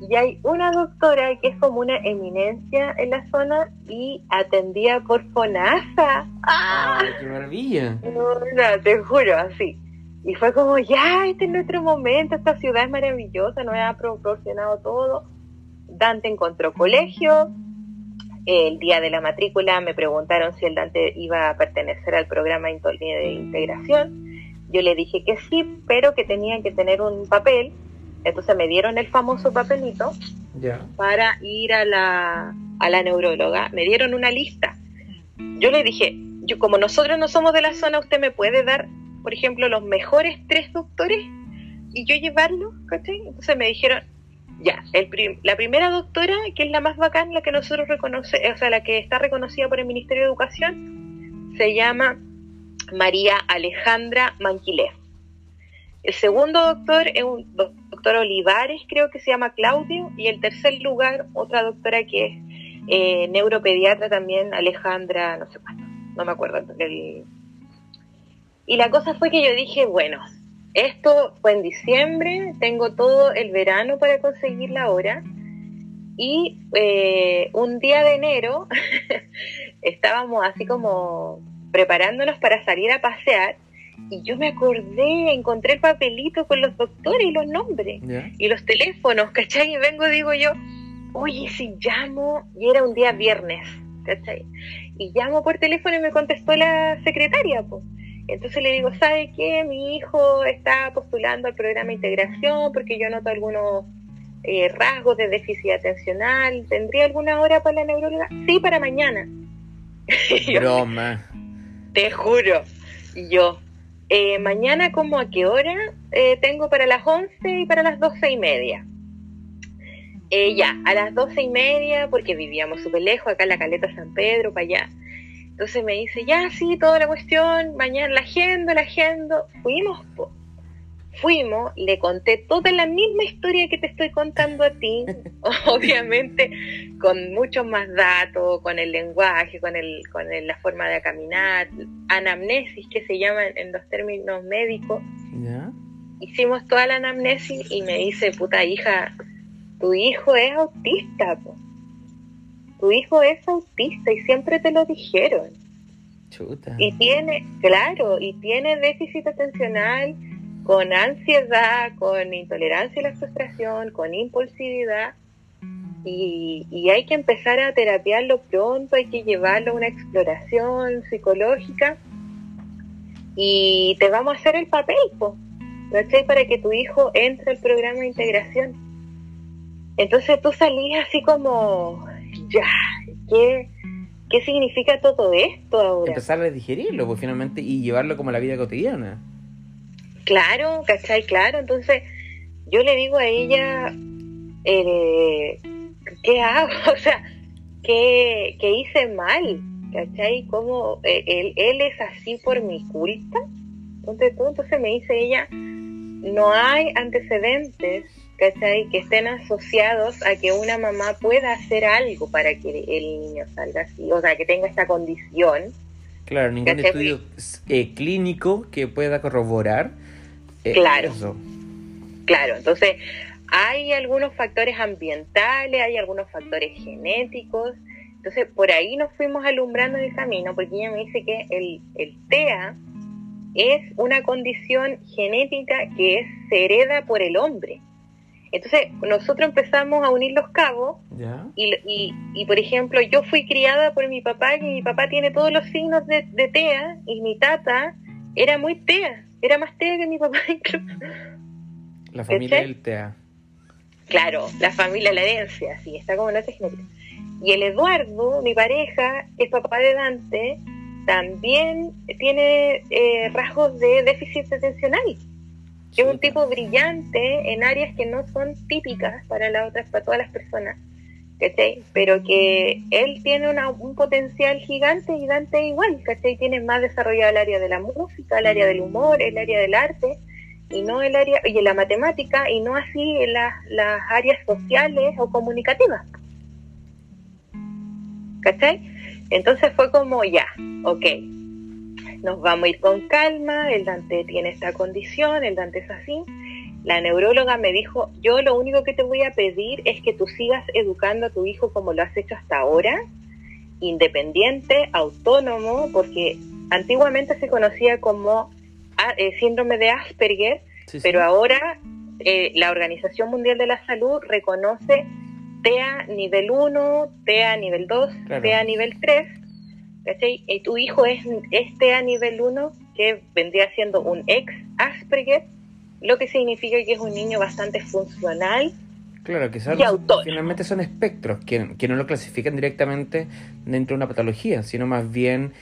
[SPEAKER 2] y hay una doctora que es como una eminencia en la zona y atendía por FONASA. ¡Ah!
[SPEAKER 1] Ay, qué maravilla.
[SPEAKER 2] No, te juro, así. Y fue como, ya, este es nuestro momento, esta ciudad es maravillosa, nos ha proporcionado todo. Dante encontró colegio. El día de la matrícula me preguntaron si el Dante iba a pertenecer al programa de integración. Yo le dije que sí, pero que tenía que tener un papel. Entonces me dieron el famoso papelito para ir a la, a la neuróloga. Me dieron una lista. Yo le dije, yo como nosotros no somos de la zona, usted me puede dar por ejemplo, los mejores tres doctores y yo llevarlos, ¿cachai? Entonces me dijeron, ya, el la primera doctora, que es la más bacán, la que nosotros reconocemos, o sea, la que está reconocida por el Ministerio de Educación, se llama María Alejandra Manquilé. El segundo doctor es un doctor Olivares, creo que se llama Claudio, y el tercer lugar, otra doctora que es eh, neuropediatra también, Alejandra, no sé cuánto, no me acuerdo. Y la cosa fue que yo dije, bueno, esto fue en diciembre, tengo todo el verano para conseguir la hora. Y eh, un día de enero estábamos así como preparándonos para salir a pasear y yo me acordé, encontré el papelito con los doctores y los nombres y los teléfonos, ¿cachai? Y vengo, digo yo, oye, si llamo, y era un día viernes, ¿cachai? Y llamo por teléfono y me contestó la secretaria, pues. Entonces le digo, ¿sabe qué? Mi hijo está postulando al programa de integración porque yo noto algunos eh, rasgos de déficit atencional. ¿Tendría alguna hora para la neuróloga? Sí, para mañana.
[SPEAKER 3] Broma.
[SPEAKER 2] Te juro. Y yo, eh, mañana, ¿cómo a qué hora? Eh, tengo para las 11 y para las doce y media. ya, a las doce y media, porque vivíamos súper lejos, acá en la Caleta San Pedro, para allá. Entonces me dice, ya, sí, toda la cuestión, mañana la agendo, la. Fuimos, fuimos, le conté toda la misma historia que te estoy contando a ti, obviamente con muchos más datos, con el lenguaje, con, el, con la forma de caminar, anamnesis que se llama en los términos médicos. Hicimos toda la anamnesis y me dice, puta hija, tu hijo es autista, po tu hijo es autista y siempre te lo dijeron. Y tiene, claro, y tiene déficit atencional con ansiedad, con intolerancia a la frustración, con impulsividad. Y, y, hay que empezar a terapiarlo pronto, hay que llevarlo a una exploración psicológica y te vamos a hacer el papel, ¿cachai? Para que tu hijo entre al programa de integración. Entonces tú salías así como, ya, ¿qué, ¿qué significa todo esto ahora?
[SPEAKER 3] Empezar a digerirlo, pues finalmente, y llevarlo como a la vida cotidiana.
[SPEAKER 2] Claro, ¿cachai? Claro, entonces yo le digo a ella, eh, ¿qué hago? O sea, ¿qué, qué hice mal? ¿Cachai? ¿Cómo eh, él, él es así por mi culpa? Entonces, entonces me dice ella, no hay antecedentes ¿cachai? Que estén asociados a que una mamá pueda hacer algo para que el niño salga así, o sea, que tenga esta condición.
[SPEAKER 3] Claro, ningún estudio eh, clínico que pueda corroborar.
[SPEAKER 2] Eh, claro. Claro, entonces hay algunos factores ambientales, hay algunos factores genéticos. Entonces, por ahí nos fuimos alumbrando el camino, porque ella me dice que el, el TEA es una condición genética que es, se hereda por el hombre. Entonces, nosotros empezamos a unir los cabos Y, y, por ejemplo, yo fui criada por mi papá, que mi papá tiene todos los signos de, TEA, y mi tata era muy TEA, era más TEA que mi papá incluso.
[SPEAKER 3] La familia del TEA.
[SPEAKER 2] Claro, la familia, la herencia, sí, está como en ese genética. Y el Eduardo, mi pareja, es papá de Dante, también tiene eh, rasgos de déficit atencional es un tipo brillante en áreas que no son típicas para las otras, para todas las personas, ¿cachai? Pero que él tiene un potencial gigante, gigante igual, ¿cachai? Tiene más desarrollado el área de la música, el área del humor, el área del arte, y no el área, y la matemática, y no así las, las áreas sociales o comunicativas. ¿Cachai? Entonces fue como ya, ok, nos vamos a ir con calma, el Dante tiene esta condición, el Dante es así. La neuróloga me dijo, yo lo único que te voy a pedir es que tú sigas educando a tu hijo como lo has hecho hasta ahora, independiente, autónomo, porque antiguamente se conocía como ah, eh, síndrome de Asperger, pero ahora eh, la Organización Mundial de la Salud reconoce TEA nivel 1, TEA nivel 2, TEA nivel 3, ¿cachai? Y tu hijo es este a nivel 1, que vendría siendo un ex Asperger, lo que significa que es un niño bastante funcional.
[SPEAKER 3] Claro, que son, finalmente son espectros que, que no lo clasifican directamente dentro de una patología, sino más bien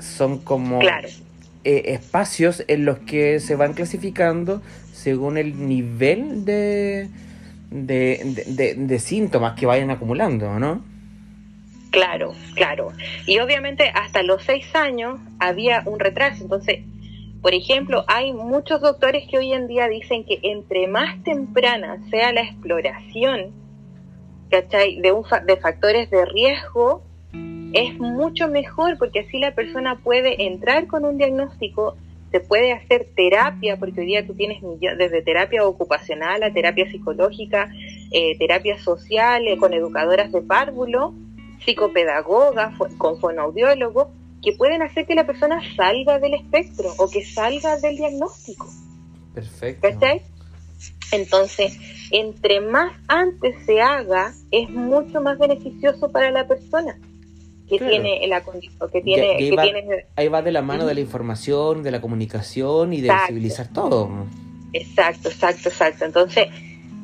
[SPEAKER 3] son como eh, espacios en los que se van clasificando según el nivel de, de, de, de síntomas que vayan acumulando, ¿no?
[SPEAKER 2] Claro, claro. Y obviamente hasta los seis años había un retraso. Entonces, por ejemplo, hay muchos doctores que hoy en día dicen que entre más temprana sea la exploración, ¿cachai? De, un de factores de riesgo, es mucho mejor porque así la persona puede entrar con un diagnóstico, se puede hacer terapia, porque hoy día tú tienes desde terapia ocupacional a terapia psicológica, eh, terapia social, eh, con educadoras de párvulo, psicopedagogas, con fonoaudiólogos, que pueden hacer que la persona salga del espectro o que salga del diagnóstico.
[SPEAKER 3] Perfecto.
[SPEAKER 2] ¿Cachai? Entonces, entre más antes se haga, es mucho más beneficioso para la persona que tiene la que tiene,
[SPEAKER 3] ahí,
[SPEAKER 2] que
[SPEAKER 3] va,
[SPEAKER 2] tiene...
[SPEAKER 3] ahí va de la mano de la información, de la comunicación y de visibilizar todo.
[SPEAKER 2] Exacto, exacto, exacto. Entonces,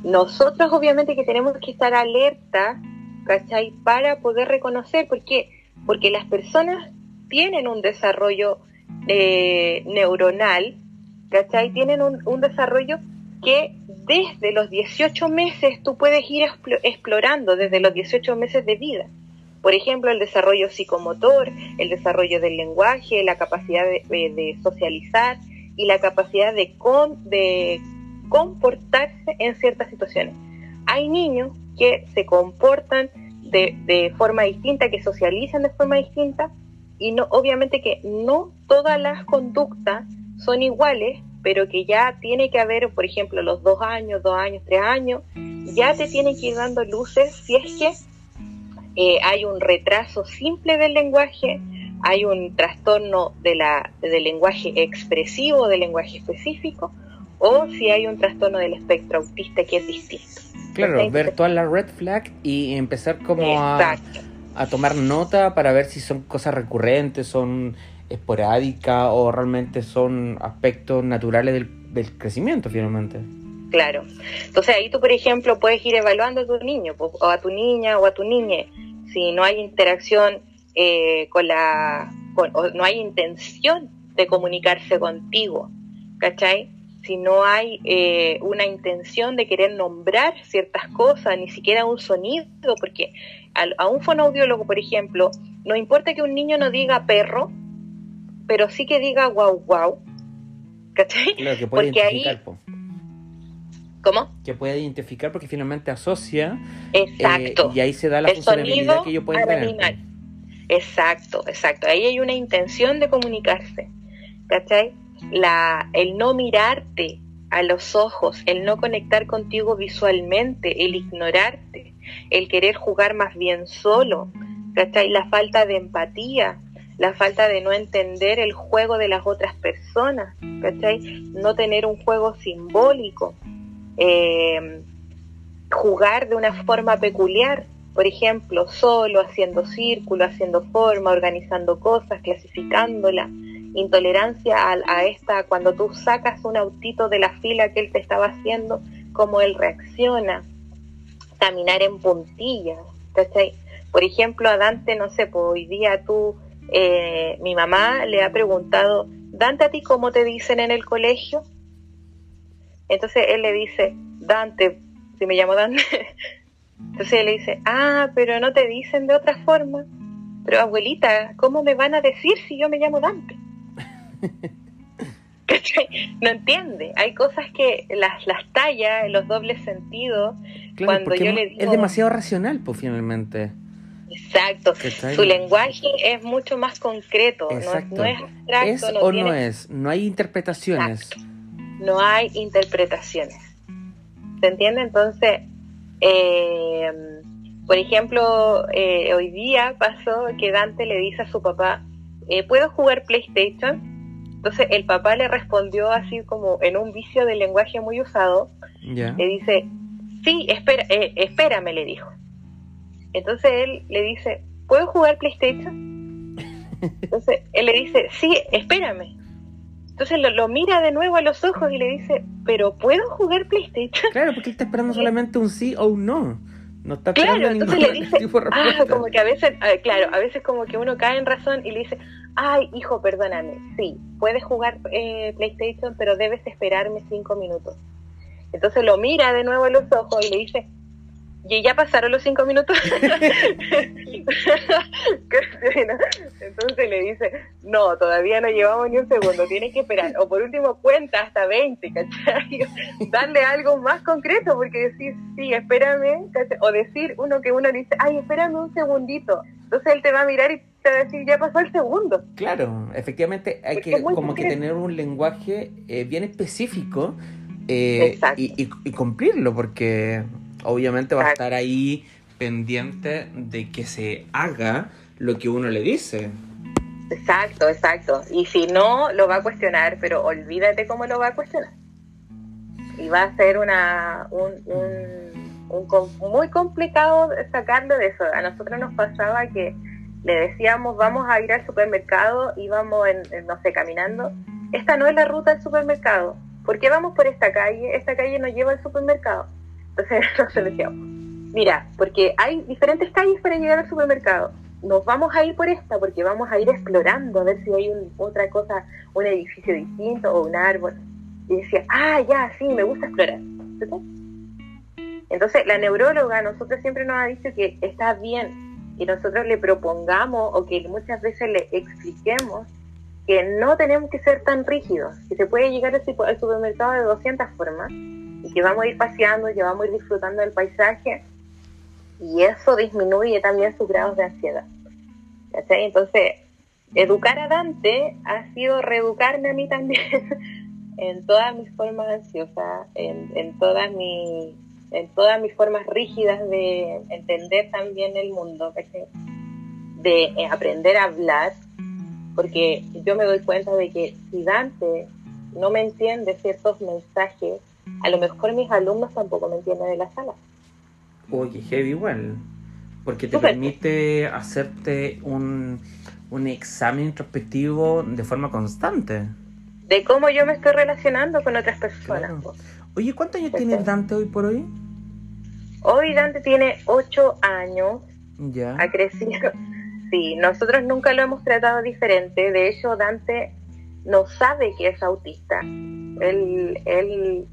[SPEAKER 2] nosotros obviamente que tenemos que estar alerta, ¿cachai? Para poder reconocer, ¿por qué? Porque las personas tienen un desarrollo eh, neuronal, ¿cachai? Tienen un, un, desarrollo que desde los 18 meses tú puedes ir explorando, desde los 18 meses de vida. Por ejemplo, el desarrollo psicomotor, el desarrollo del lenguaje, la capacidad de, socializar y la capacidad de, comportarse en ciertas situaciones. Hay niños que se comportan de forma distinta, que socializan de forma distinta, y no, obviamente que no todas las conductas son iguales, pero que ya tiene que haber, por ejemplo, los dos años, dos años, tres años, ya te tienen que ir dando luces si es que eh, hay un retraso simple del lenguaje, hay un trastorno de la, del lenguaje expresivo, del lenguaje específico, o si hay un trastorno del espectro autista que es distinto.
[SPEAKER 3] Claro, ver toda la red flag y empezar como a, a, tomar nota para ver si son cosas recurrentes, son esporádicas o realmente son aspectos naturales del, del crecimiento finalmente.
[SPEAKER 2] Claro. Entonces ahí tú, por ejemplo, puedes ir evaluando a tu niño o a tu niña o a tu niña. Si no hay interacción eh, con la... O no hay intención de comunicarse contigo, ¿cachai? Si no hay eh, una intención de querer nombrar ciertas cosas, ni siquiera un sonido, porque a, a un fonoaudiólogo, por ejemplo, no importa que un niño no diga perro, pero sí que diga guau guau, ¿cachai?
[SPEAKER 3] Claro, que puede
[SPEAKER 2] porque
[SPEAKER 3] identificar,
[SPEAKER 2] ahí...
[SPEAKER 3] po.
[SPEAKER 2] ¿Cómo?
[SPEAKER 3] que puede identificar porque finalmente asocia
[SPEAKER 2] Exacto.
[SPEAKER 3] eh, y ahí se da la
[SPEAKER 2] el
[SPEAKER 3] funcionalidad que ellos pueden tener.
[SPEAKER 2] animal. Exacto, exacto. Ahí hay una intención de comunicarse. ¿Cachai? La, el no mirarte a los ojos, el no conectar contigo visualmente, el ignorarte, el querer jugar más bien solo, ¿cachai? La falta de empatía, la falta de no entender el juego de las otras personas, ¿cachai? No tener un juego simbólico, eh, jugar de una forma peculiar, por ejemplo, solo, haciendo círculo, haciendo forma, organizando cosas, clasificándola, intolerancia a, a, esta, cuando tú sacas un autito de la fila que él te estaba haciendo, cómo él reacciona, caminar en puntillas. Por ejemplo, a Dante, no sé, pues hoy día tú, eh, mi mamá le ha preguntado, Dante, ¿a ti cómo te dicen en el colegio? Entonces él le dice, Dante, si me llamo Dante, entonces él le dice, ah, pero no te dicen de otra forma. Pero abuelita, ¿cómo me van a decir si yo me llamo Dante? no entiende. Hay cosas que las, las tallas, los dobles sentidos,
[SPEAKER 3] Claro,
[SPEAKER 2] cuando yo
[SPEAKER 3] es,
[SPEAKER 2] le digo...
[SPEAKER 3] es demasiado racional, pues finalmente.
[SPEAKER 2] Exacto. Su lenguaje es mucho más concreto, no,
[SPEAKER 3] Exacto.
[SPEAKER 2] no es abstracto,
[SPEAKER 3] ¿Es
[SPEAKER 2] no
[SPEAKER 3] o
[SPEAKER 2] tiene-
[SPEAKER 3] no es? No hay interpretaciones.
[SPEAKER 2] Exacto. no hay interpretaciones. ¿Se entiende? Entonces, eh, por ejemplo, eh, hoy día pasó que Dante le dice a su papá, eh, ¿puedo jugar PlayStation? Entonces el papá le respondió así como en un vicio de lenguaje muy usado, le dice, sí, espera, eh, espérame, le dijo. Entonces él le dice, ¿puedo jugar PlayStation? Entonces él le dice, sí, espérame. Entonces lo, lo mira de nuevo a los ojos y le dice, ¿pero puedo jugar PlayStation?
[SPEAKER 3] Claro, porque él está esperando solamente un sí o un no. No está
[SPEAKER 2] Claro, entonces le dice, ah, como que a veces, ah, claro, a veces como que uno cae en razón y le dice, ay, hijo, perdóname, sí, puedes jugar eh, PlayStation, pero debes esperarme cinco minutos. Entonces lo mira de nuevo a los ojos y le dice, ¿y ya pasaron los cinco minutos? Entonces le dice, no, todavía no llevamos ni un segundo, tienes que esperar. O por último, cuenta hasta 20, ¿cachai? Darle algo más concreto, porque decir, sí, espérame, o decir uno que uno le dice, ay, espérame un segundito. Entonces él te va a mirar y te decir, ya pasó el segundo.
[SPEAKER 3] Claro, efectivamente hay que como que tener un lenguaje eh, bien específico eh, y, y, cumplirlo, porque obviamente va a estar ahí pendiente de que se haga lo que uno le dice.
[SPEAKER 2] Exacto, exacto. Y si no, lo va a cuestionar, pero olvídate cómo lo va a cuestionar. Y va a ser una, un, un, muy complicado sacarlo de eso. A nosotros nos pasaba que le decíamos, vamos a ir al supermercado, íbamos, en, no sé, caminando. Esta no es la ruta del supermercado. ¿Por qué vamos por esta calle? Esta calle nos lleva al supermercado. Entonces nosotros decíamos, mira, porque hay diferentes calles para llegar al supermercado nos vamos a ir por esta porque vamos a ir explorando a ver si hay otra cosa, un edificio distinto o un árbol. Y decía, ah, ya, sí, me gusta explorar. Entonces, la neuróloga nosotros siempre nos ha dicho que está bien que nosotros le propongamos o que muchas veces le expliquemos que no tenemos que ser tan rígidos, que se puede llegar al supermercado de 200 formas y que vamos a ir paseando, que vamos a ir disfrutando del paisaje y eso disminuye también sus grados de ansiedad. Entonces, educar a Dante ha sido reeducarme a mí también en todas mis formas ansiosas, en, en, todas mis, en todas mis formas rígidas de entender también el mundo, de eh, aprender a hablar, porque yo me doy cuenta de que si Dante no me entiende ciertos mensajes, a lo mejor mis alumnos tampoco me entienden de la sala.
[SPEAKER 3] Oye, heavy igual. Porque te permite hacerte un, un examen introspectivo de forma constante.
[SPEAKER 2] De cómo yo me estoy relacionando con otras personas.
[SPEAKER 3] Oye, ¿cuántos años tiene Dante hoy por hoy?
[SPEAKER 2] Hoy Dante tiene ocho años.
[SPEAKER 3] Ya.
[SPEAKER 2] Ha crecido. Sí, nosotros nunca lo hemos tratado diferente. De hecho, Dante no sabe que es autista. Él, él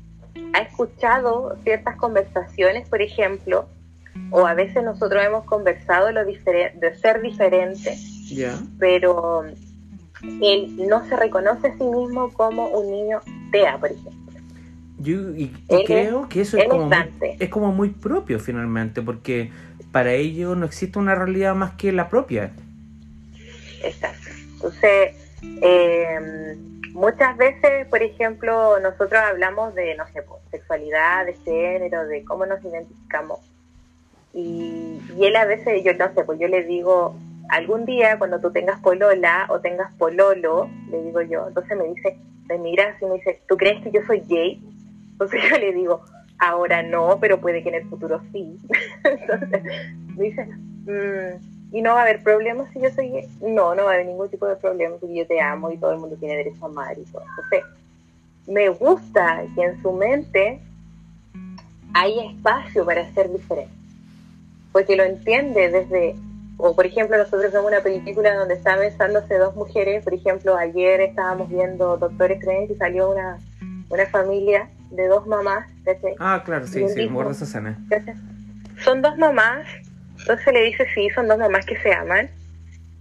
[SPEAKER 2] ha escuchado ciertas conversaciones, por ejemplo, o a veces nosotros hemos conversado lo de ser diferente, pero él no se reconoce a sí mismo como un niño TEA, por ejemplo.
[SPEAKER 3] Yo y, creo que eso es como, muy, es como muy propio finalmente, porque para ellos no existe una realidad más que la propia.
[SPEAKER 2] Exacto. Entonces, eh, muchas veces, por ejemplo, nosotros hablamos de, no sé, sexualidad, de género, de cómo nos identificamos. Y, él a veces, yo no sé, pues yo le digo, algún día cuando tú tengas polola o tengas pololo, le digo yo, entonces me dice, me mira y me dice, ¿tú crees que yo soy gay? Entonces yo le digo, ahora no, pero puede que en el futuro sí. entonces me dice, mmm, y no va a haber problemas si yo soy gay. No, no va a haber ningún tipo de problema porque yo te amo y todo el mundo tiene derecho a amar y todo. Entonces, me gusta que en su mente hay espacio para ser diferente. Porque lo entiende desde, o por ejemplo, nosotros vemos una película donde están besándose dos mujeres. Por ejemplo, ayer estábamos viendo Doctor Strange y salió una, una familia de dos mamás.
[SPEAKER 3] Ah, claro, sí, sí, me esa escena.
[SPEAKER 2] Son dos mamás entonces le dice, sí, son dos mamás que se aman.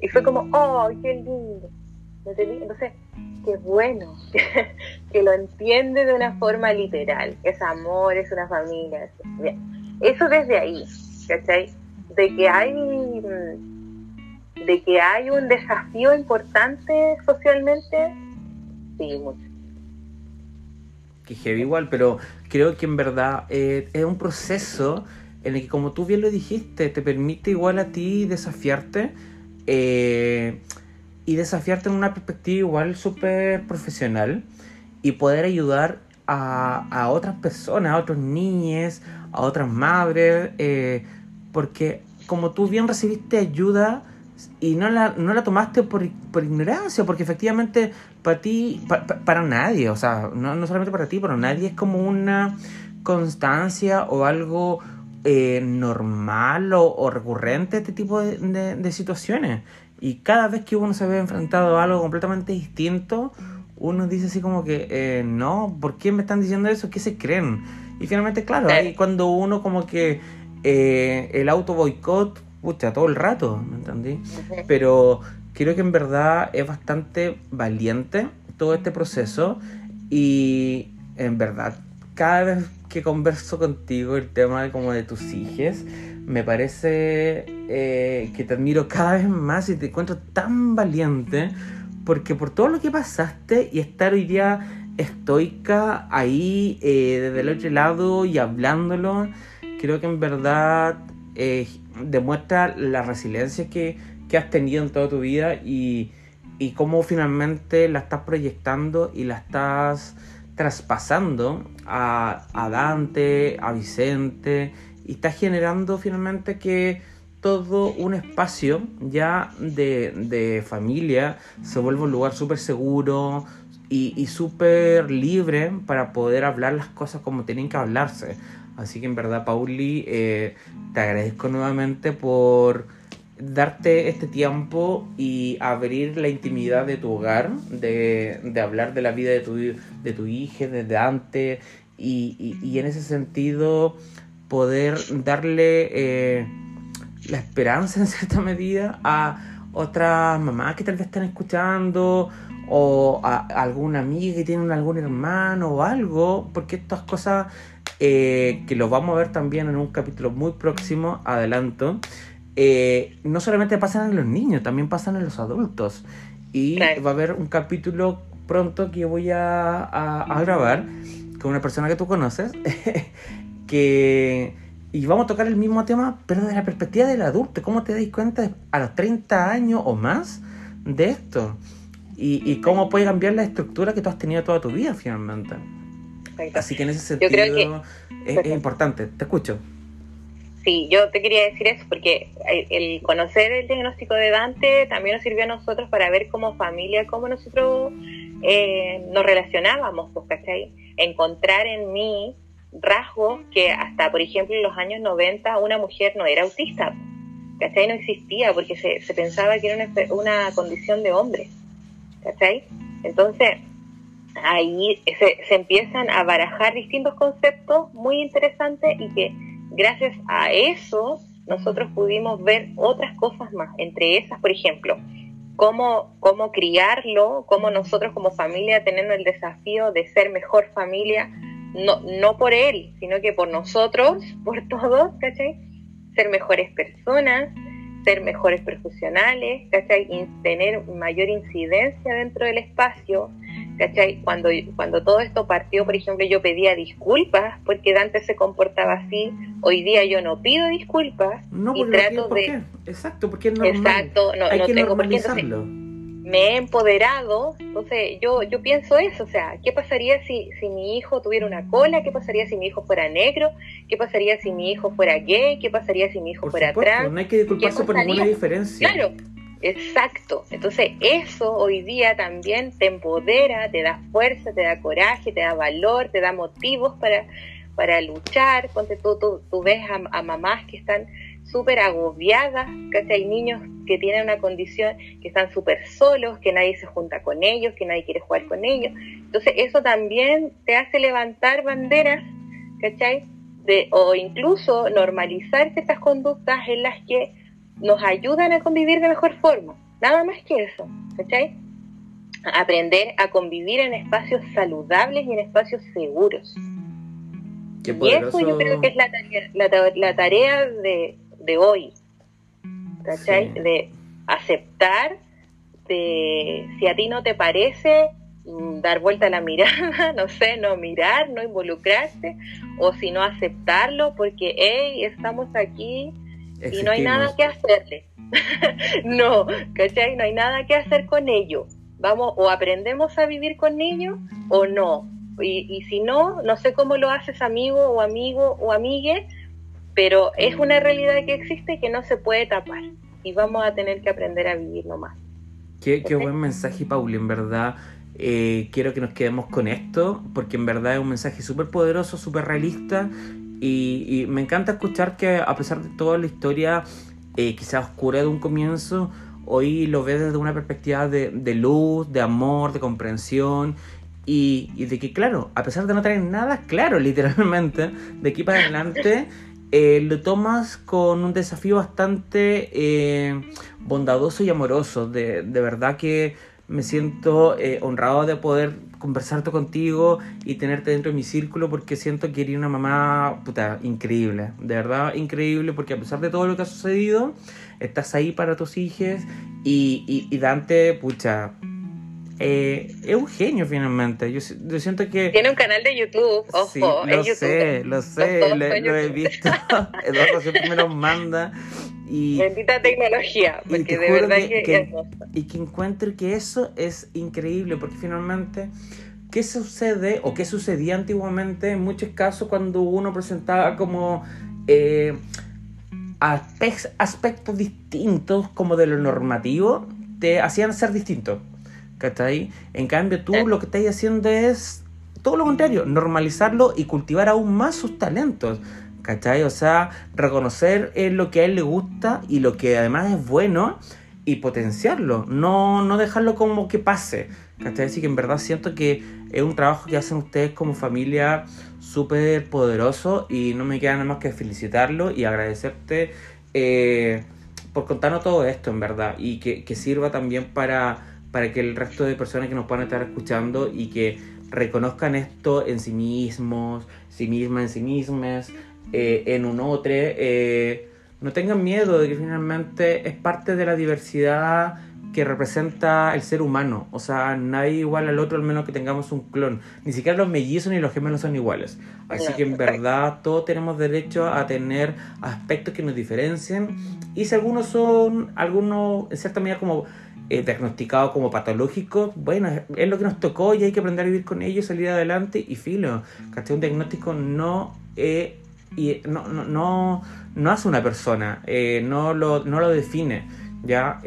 [SPEAKER 2] Y fue como, oh, qué lindo. Entonces, qué bueno que lo entiende de una forma literal. Es amor, es una familia. Eso desde ahí, ¿cachai? De que hay de que hay un desafío importante socialmente, sí, mucho.
[SPEAKER 3] Que heavy igual, pero creo que en verdad eh, es un proceso en el que, como tú bien lo dijiste, te permite igual a ti desafiarte eh, y desafiarte en una perspectiva igual súper profesional y poder ayudar a, a, otras personas, a otros niños, a otras madres, eh, porque como tú bien recibiste ayuda y no la, no la tomaste por, por ignorancia, porque efectivamente para ti, para nadie, o sea, no, no solamente para ti, pero nadie es como una constancia o algo eh, normal o, recurrente este tipo de, situaciones. Y cada vez que uno se ve enfrentado a algo completamente distinto, uno dice así como que, eh, no, ¿por qué me están diciendo eso? ¿Qué se creen? Y finalmente, claro, ahí cuando uno como que eh, el auto boicot, pucha, todo el rato, ¿me entendí? Pero creo que en verdad es bastante valiente todo este proceso y en verdad, cada vez que converso contigo el tema como de tus hijos, me parece eh, que te admiro cada vez más y te encuentro tan valiente porque por todo lo que pasaste y estar hoy día estoica ahí eh, desde el otro lado y hablándolo, creo que en verdad eh, demuestra la resiliencia que, que, has tenido en toda tu vida y, y cómo finalmente la estás proyectando y la estás traspasando a, a Dante, a Vicente, y estás generando finalmente que todo un espacio ya de, de familia se vuelva un lugar súper seguro y, y súper libre para poder hablar las cosas como tienen que hablarse. Así que en verdad, Pauli, eh, te agradezco nuevamente por darte este tiempo y abrir la intimidad de tu hogar, de, de hablar de la vida de tu, de tu hija desde antes y, y, en ese sentido poder darle eh, la esperanza en cierta medida a otras mamás que tal vez están escuchando o a, alguna amiga que tiene algún hermano o algo, porque estas cosas eh, que lo vamos a ver también en un capítulo muy próximo, adelanto, eh, no solamente pasan en los niños, también pasan en los adultos. Y va a haber un capítulo pronto que voy a, a, a grabar con una persona que tú conoces, que... Y vamos a tocar el mismo tema, pero desde la perspectiva del adulto. ¿Cómo te das cuenta a los 30 años o más de esto? Y, y cómo puede cambiar la estructura que tú has tenido toda tu vida finalmente. Así que en ese sentido que... es, es importante. Te escucho.
[SPEAKER 2] Sí, yo te quería decir eso porque el conocer el diagnóstico de Dante también nos sirvió a nosotros para ver como familia cómo nosotros eh, nos relacionábamos, pues, ¿cachai? Encontrar en mí rasgos que hasta, por ejemplo, en los años 90 una mujer no era autista, ¿cachai? No existía porque se, se pensaba que era una, una condición de hombre, ¿cachai? Entonces, ahí se, se empiezan a barajar distintos conceptos muy interesantes y que gracias a eso nosotros pudimos ver otras cosas más, entre esas, por ejemplo, cómo, cómo criarlo, cómo nosotros como familia tenemos el desafío de ser mejor familia, no, no por él, sino que por nosotros, por todos, ¿cachai? Ser mejores personas, ser mejores profesionales, ¿cachai? tener mayor incidencia dentro del espacio, ¿cachai? Cuando, cuando todo esto partió, por ejemplo, yo pedía disculpas porque Dante se comportaba así, hoy día yo no pido disculpas
[SPEAKER 3] no,
[SPEAKER 2] y trato
[SPEAKER 3] ¿por
[SPEAKER 2] de...
[SPEAKER 3] Exacto, porque es normal.
[SPEAKER 2] Exacto, no,
[SPEAKER 3] Hay
[SPEAKER 2] no
[SPEAKER 3] que
[SPEAKER 2] tengo por qué.
[SPEAKER 3] normalizarlo.
[SPEAKER 2] Entonces, me he empoderado, entonces yo, yo pienso eso, o sea, ¿qué pasaría si, si mi hijo tuviera una cola? ¿Qué pasaría si mi hijo fuera negro? ¿Qué pasaría si mi hijo fuera gay? ¿Qué pasaría si mi hijo
[SPEAKER 3] Por
[SPEAKER 2] fuera
[SPEAKER 3] supuesto,
[SPEAKER 2] trans?
[SPEAKER 3] no hay que disculparse por ninguna diferencia.
[SPEAKER 2] Claro, exacto. Entonces eso hoy día también te empodera, te da fuerza, te da coraje, te da valor, te da motivos para, para luchar. Ponte tú, tú, ves a, a mamás que están súper agobiadas, casi hay niños que tienen una condición que están súper solos, que nadie se junta con ellos, que nadie quiere jugar con ellos. Entonces eso también te hace levantar banderas, ¿cachai? De, o incluso normalizar ciertas conductas en las que nos ayudan a convivir de mejor forma. Nada más que eso, ¿cachai? Aprender a convivir en espacios saludables y en espacios seguros.
[SPEAKER 3] Qué
[SPEAKER 2] y eso yo creo que es la tarea, la, la tarea de, de hoy, ¿cachai? Sí. De aceptar, de si a ti no te parece, dar vuelta a la mirada, no sé, no mirar, no involucrarte, o si no aceptarlo, porque, hey, estamos aquí Existimos. y no hay nada que hacerle. no, ¿cachai? No hay nada que hacer con ello. Vamos, o aprendemos a vivir con ello, o no. Y, y si no, no sé cómo lo haces amigo o amigo o amigue, pero es una realidad que existe que no se puede tapar y vamos a tener que aprender a vivir nomás.
[SPEAKER 3] Qué, qué buen mensaje, Pauli, en verdad. Eh, quiero que nos quedemos con esto, porque en verdad es un mensaje súper poderoso, súper realista, y, me encanta escuchar que a pesar de toda la historia, eh, quizás oscura de un comienzo, hoy lo ve desde una perspectiva de, de luz, de amor, de comprensión y, y, de que, claro, a pesar de no tener nada claro, literalmente, de aquí para adelante, eh, lo tomas con un desafío bastante eh, bondadoso y amoroso. De, de, verdad que me siento eh, honrado de poder conversarte contigo y tenerte dentro de mi círculo porque siento que eres una mamá puta, increíble. De verdad, increíble porque a pesar de todo lo que ha sucedido, estás ahí para tus hijos y, y, y Dante, pucha, eh, es un genio finalmente. Yo, yo, siento que.
[SPEAKER 2] Tiene un canal de YouTube, ojo.
[SPEAKER 3] Sí, lo
[SPEAKER 2] YouTube.
[SPEAKER 3] sé, lo sé, lo, lo he visto. Eduardo siempre me los manda. Y,
[SPEAKER 2] Bendita tecnología, porque de verdad que, que, que
[SPEAKER 3] Y que encuentro que eso es increíble, porque finalmente. ¿Qué sucede o qué sucedía antiguamente en muchos casos cuando uno presentaba como eh, aspectos distintos como de lo normativo? Te hacían ser distinto. ¿cachai? En cambio, tú lo que estás haciendo es todo lo contrario, normalizarlo y cultivar aún más sus talentos, ¿cachai? O sea, reconocer lo que a él le gusta y lo que además es bueno y potenciarlo, no, no dejarlo como que pase, ¿cachai? Así que en verdad siento que es un trabajo que hacen ustedes como familia súper poderoso y no me queda nada más que felicitarlo y agradecerte eh, por contarnos todo esto, en verdad, y que, que sirva también para para que el resto de personas que nos puedan estar escuchando y que reconozcan esto en sí mismos, sí mismas, en sí mismas, eh, en un otro, eh, no tengan miedo de que finalmente es parte de la diversidad que representa el ser humano. O sea, nadie igual al otro, al menos que tengamos un clon. Ni siquiera los mellizos ni los gemelos son iguales. Así que en verdad todos tenemos derecho a tener aspectos que nos diferencien. Y si algunos son, algunos en cierta medida como eh, diagnosticado como patológico, bueno, es lo que nos tocó y hay que aprender a vivir con ello, salir adelante y filo. ¿Cachai? Un diagnóstico no, eh, y no, no, no, no, hace una persona, eh, no, lo, no lo define, ¿ya?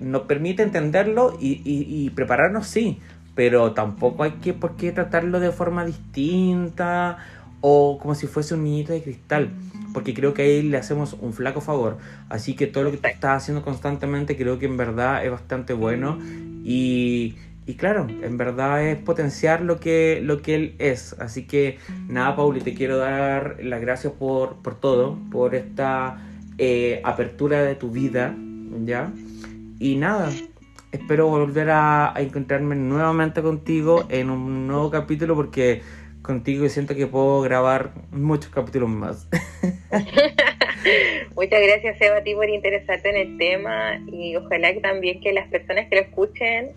[SPEAKER 3] nos permite entenderlo y, y, y, prepararnos, sí, pero tampoco hay que por qué tratarlo de forma distinta o como si fuese un niñito de cristal porque creo que ahí le hacemos un flaco favor. Así que todo lo que tú estás haciendo constantemente creo que en verdad es bastante bueno y, y claro, en verdad es potenciar lo que, lo que él es. Así que nada, Pauli, te quiero dar las gracias por, por todo, por esta eh, apertura de tu vida, ¿ya? Y nada, espero volver a, encontrarme nuevamente contigo en un nuevo capítulo porque contigo siento que puedo grabar muchos capítulos más.
[SPEAKER 2] Muchas gracias, Eva, a ti por interesarte en el tema y ojalá que también que las personas que lo escuchen,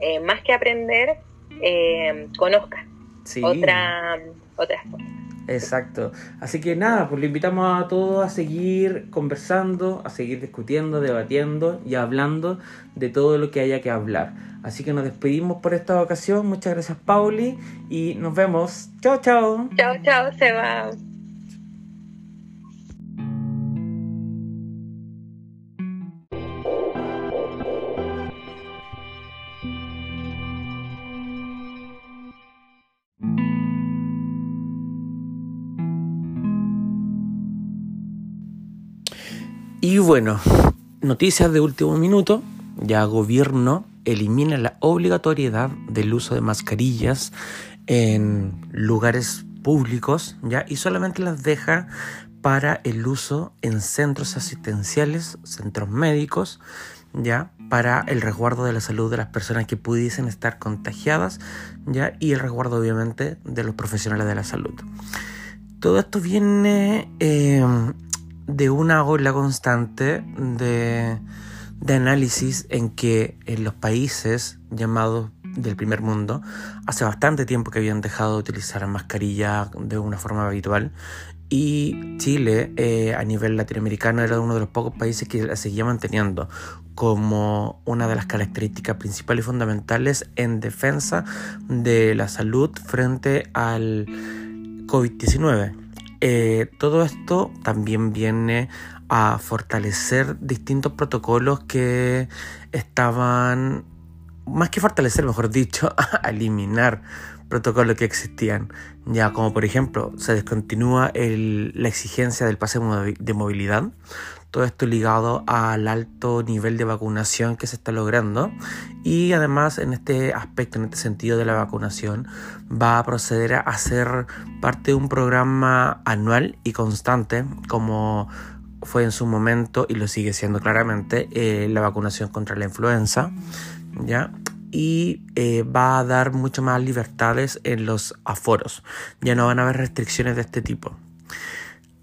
[SPEAKER 2] eh, más que aprender, eh, conozcan
[SPEAKER 3] sí.
[SPEAKER 2] otra, otras cosas.
[SPEAKER 3] Exacto. Así que nada, pues le invitamos a todos a seguir conversando, a seguir discutiendo, debatiendo y hablando de todo lo que haya que hablar. Así que nos despedimos por esta ocasión. Muchas gracias, Pauli, y nos vemos. Chao, chao.
[SPEAKER 2] Chao, chao, Seba.
[SPEAKER 3] Y bueno, noticias de último minuto. Ya gobierno elimina la obligatoriedad del uso de mascarillas en lugares públicos, ¿ya? Y solamente las deja para el uso en centros asistenciales, centros médicos, ¿ya? Para el resguardo de la salud de las personas que pudiesen estar contagiadas, ¿ya? Y el resguardo, obviamente, de los profesionales de la salud. Todo esto viene eh, de una ola constante de, de análisis en que en los países llamados del primer mundo hace bastante tiempo que habían dejado de utilizar mascarilla de una forma habitual y Chile eh, a nivel latinoamericano era uno de los pocos países que la seguía manteniendo como una de las características principales y fundamentales en defensa de la salud frente al COVID-19. Eh, todo esto también viene a fortalecer distintos protocolos que estaban, más que fortalecer, mejor dicho, a eliminar protocolos que existían. Ya como por ejemplo se descontinúa la exigencia del pase de movilidad. Todo esto ligado al alto nivel de vacunación que se está logrando y además en este aspecto, en este sentido de la vacunación, va a proceder a hacer parte de un programa anual y constante como fue en su momento y lo sigue siendo claramente eh, la vacunación contra la influenza, ¿ya? y eh, va a dar mucho más libertades en los aforos. Ya no van a haber restricciones de este tipo.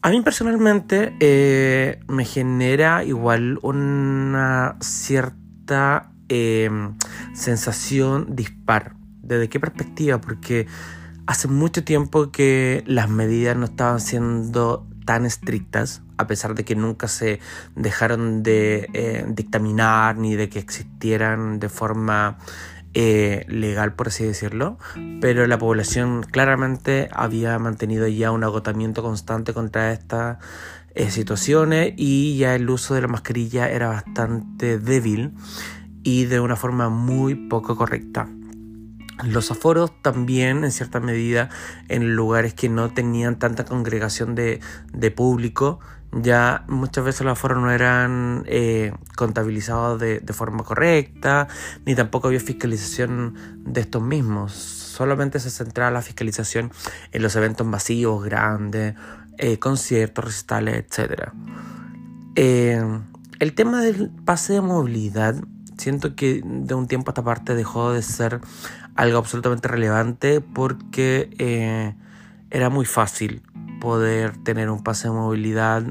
[SPEAKER 3] A mí personalmente eh, me genera igual una cierta eh, sensación dispar. ¿Desde qué perspectiva? Porque hace mucho tiempo que las medidas no estaban siendo tan estrictas, a pesar de que nunca se dejaron de dictaminar ni de que existieran de forma eh, legal, por así decirlo, pero la población claramente había mantenido ya un agotamiento constante contra estas eh, situaciones y ya el uso de la mascarilla era bastante débil y de una forma muy poco correcta. Los aforos también, en cierta medida, en lugares que no tenían tanta congregación de, de público, ya muchas veces los aforos no eran eh, contabilizados de, forma correcta, ni tampoco había fiscalización de estos mismos. Solamente se centraba la fiscalización en los eventos masivos, grandes, eh, conciertos, recitales, etc. Eh, el tema del pase de movilidad, siento que de un tiempo a esta parte dejó de ser algo absolutamente relevante porque era muy fácil poder tener un pase de movilidad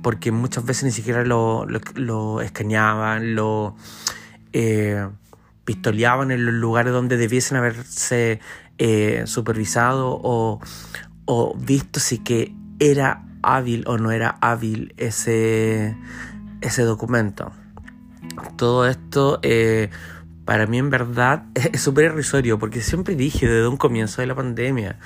[SPEAKER 3] porque muchas veces ni siquiera lo, lo, escaneaban, lo eh, pistoleaban en los lugares donde debiesen haberse eh, supervisado o, visto si que era hábil o no era hábil ese, ese documento. Todo esto eh, para mí en verdad es súper irrisorio porque siempre dije desde un comienzo de la pandemia,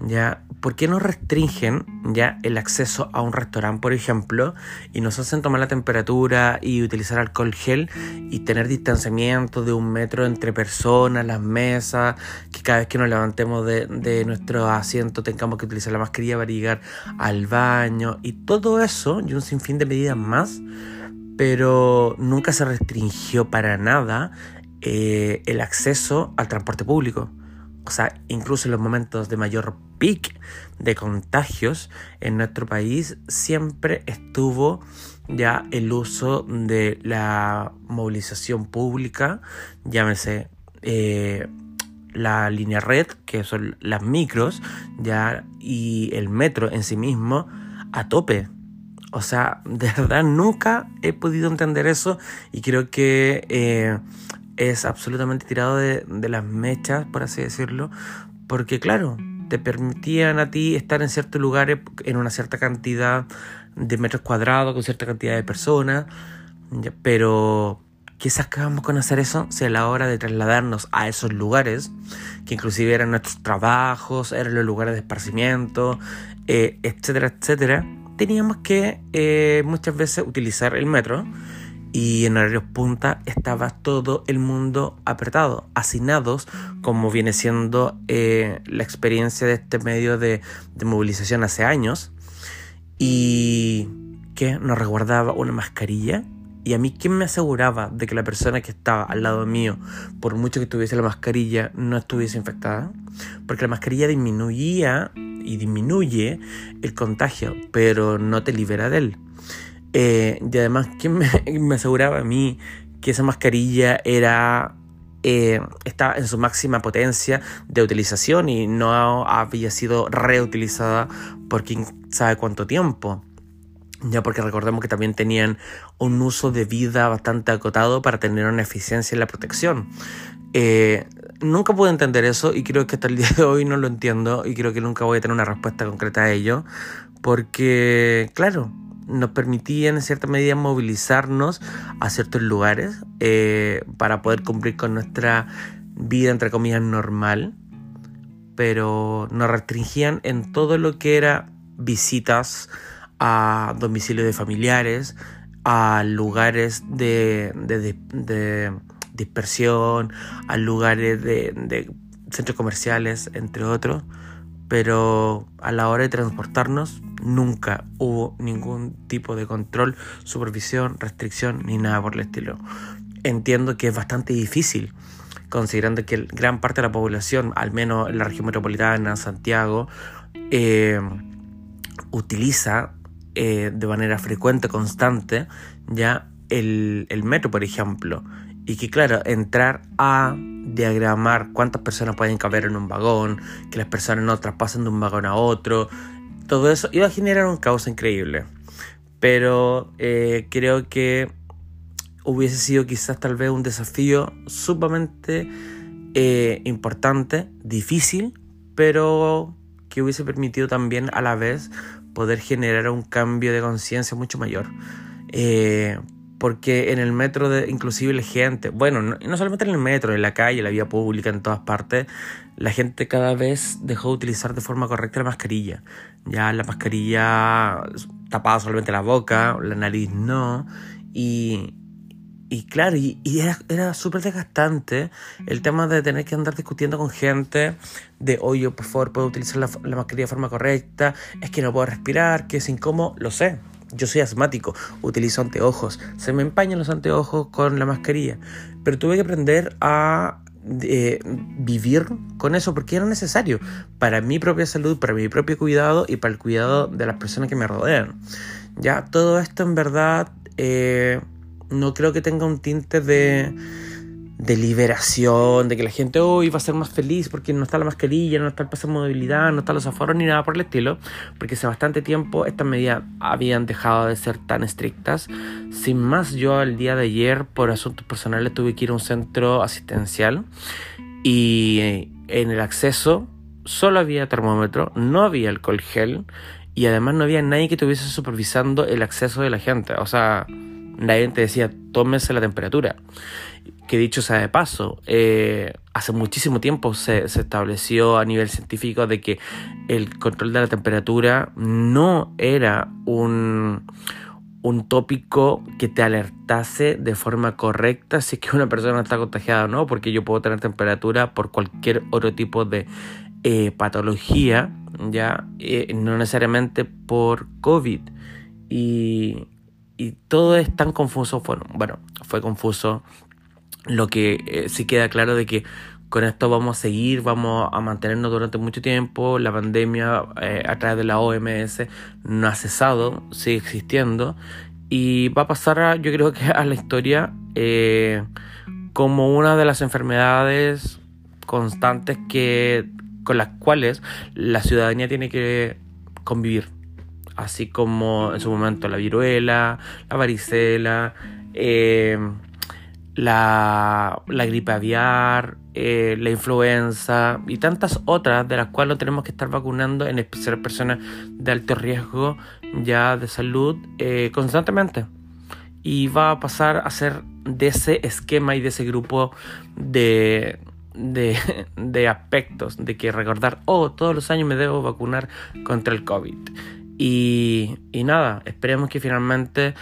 [SPEAKER 3] ya, ¿por qué no restringen ya el acceso a un restaurante, por ejemplo, y nos hacen tomar la temperatura y utilizar alcohol gel y tener distanciamiento de un metro entre personas, las mesas, que cada vez que nos levantemos de, de nuestro asiento tengamos que utilizar la mascarilla para llegar al baño y todo eso y un sinfín de medidas más? pero nunca se restringió para nada eh, el acceso al transporte público. O sea, incluso en los momentos de mayor pic de contagios en nuestro país, siempre estuvo ya el uso de la movilización pública, llámese eh, la línea red, que son las micros, ya, y el metro en sí mismo, a tope. O sea, de verdad nunca he podido entender eso y creo que eh, es absolutamente tirado de, las mechas, por así decirlo, porque claro, te permitían a ti estar en ciertos lugares en una cierta cantidad de metros cuadrados, con cierta cantidad de personas, pero ¿qué sacábamos con hacer eso? Si a la hora de trasladarnos a esos lugares, que inclusive eran nuestros trabajos, eran los lugares de esparcimiento, eh, etcétera, etcétera, teníamos que eh, muchas veces utilizar el metro y en horarios punta estaba todo el mundo apretado, hacinados, como viene siendo eh, la experiencia de este medio de, movilización hace años, y que nos resguardaba una mascarilla. Y a mí, ¿quién me aseguraba de que la persona que estaba al lado mío, por mucho que tuviese la mascarilla, no estuviese infectada? Porque la mascarilla disminuía y disminuye el contagio, pero no te libera de él. Eh, y además, ¿quién me, aseguraba a mí que esa mascarilla era eh, estaba en su máxima potencia de utilización y no había sido reutilizada por quién sabe cuánto tiempo? Ya porque recordemos que también tenían un uso de vida bastante acotado para tener una eficiencia en la protección. Eh, nunca pude entender eso y creo que hasta el día de hoy no lo entiendo y creo que nunca voy a tener una respuesta concreta a ello. Porque, claro, nos permitían en cierta medida movilizarnos a ciertos lugares eh, para poder cumplir con nuestra vida entre comillas normal, pero nos restringían en todo lo que era visitas a domicilios de familiares, a lugares de, de, dispersión, a lugares de, de centros comerciales, entre otros, pero a la hora de transportarnos nunca hubo ningún tipo de control, supervisión, restricción ni nada por el estilo. Entiendo que es bastante difícil, considerando que gran parte de la población, al menos en la región metropolitana, Santiago, eh, utiliza eh, de manera frecuente, constante, ya el, el metro, por ejemplo. Y que claro, entrar a diagramar cuántas personas pueden caber en un vagón, que las personas no traspasen de un vagón a otro, todo eso iba a generar un caos increíble. Pero eh, creo que hubiese sido quizás tal vez un desafío sumamente eh, importante, difícil, pero que hubiese permitido también a la vez poder generar un cambio de conciencia mucho mayor. Eh, porque en el metro, de, inclusive la gente, bueno, no, solamente en el metro, en la calle, en la vía pública, en todas partes, la gente cada vez dejó de utilizar de forma correcta la mascarilla. Ya la mascarilla tapaba solamente la boca, la nariz no, y, y claro, y, y era, era súper desgastante el tema de tener que andar discutiendo con gente de, oye, por favor, puedo utilizar la, la mascarilla de forma correcta, es que no puedo respirar, que es incómodo, lo sé, yo soy asmático, utilizo anteojos, se me empañan los anteojos con la mascarilla, pero tuve que aprender a eh, vivir con eso porque era necesario para mi propia salud, para mi propio cuidado y para el cuidado de las personas que me rodean. Ya todo esto en verdad eh, no creo que tenga un tinte de de liberación, de que la gente hoy va a ser más feliz porque no está la mascarilla, no está el pase de movilidad, no están los aforos ni nada por el estilo, porque hace bastante tiempo estas medidas habían dejado de ser tan estrictas. Sin más, yo al día de ayer por asuntos personales tuve que ir a un centro asistencial y en el acceso solo había termómetro, no había alcohol gel y además no había nadie que estuviese supervisando el acceso de la gente. O sea, nadie te decía, tómese la temperatura que dicho sea de paso, eh, hace muchísimo tiempo se, se, estableció a nivel científico de que el control de la temperatura no era un, un tópico que te alertase de forma correcta si es que una persona está contagiada o no, porque yo puedo tener temperatura por cualquier otro tipo de eh, patología, ya eh, no necesariamente por COVID. Y, y todo es tan confuso. Bueno, bueno, fue confuso lo que eh, sí queda claro de que con esto vamos a seguir, vamos a mantenernos durante mucho tiempo. La pandemia eh, a través de la OMS no ha cesado, sigue existiendo y va a pasar, yo creo que a la historia eh, como una de las enfermedades constantes que con las cuales la ciudadanía tiene que convivir, así como en su momento la viruela, la varicela. Eh, la, la gripe aviar, eh, la influenza y tantas otras de las cuales tenemos que estar vacunando, en especial personas de alto riesgo ya de salud eh, constantemente. Y va a pasar a ser de ese esquema y de ese grupo de, de, de aspectos, de que recordar, oh, todos los años me debo vacunar contra el COVID. Y, y nada, esperemos que finalmente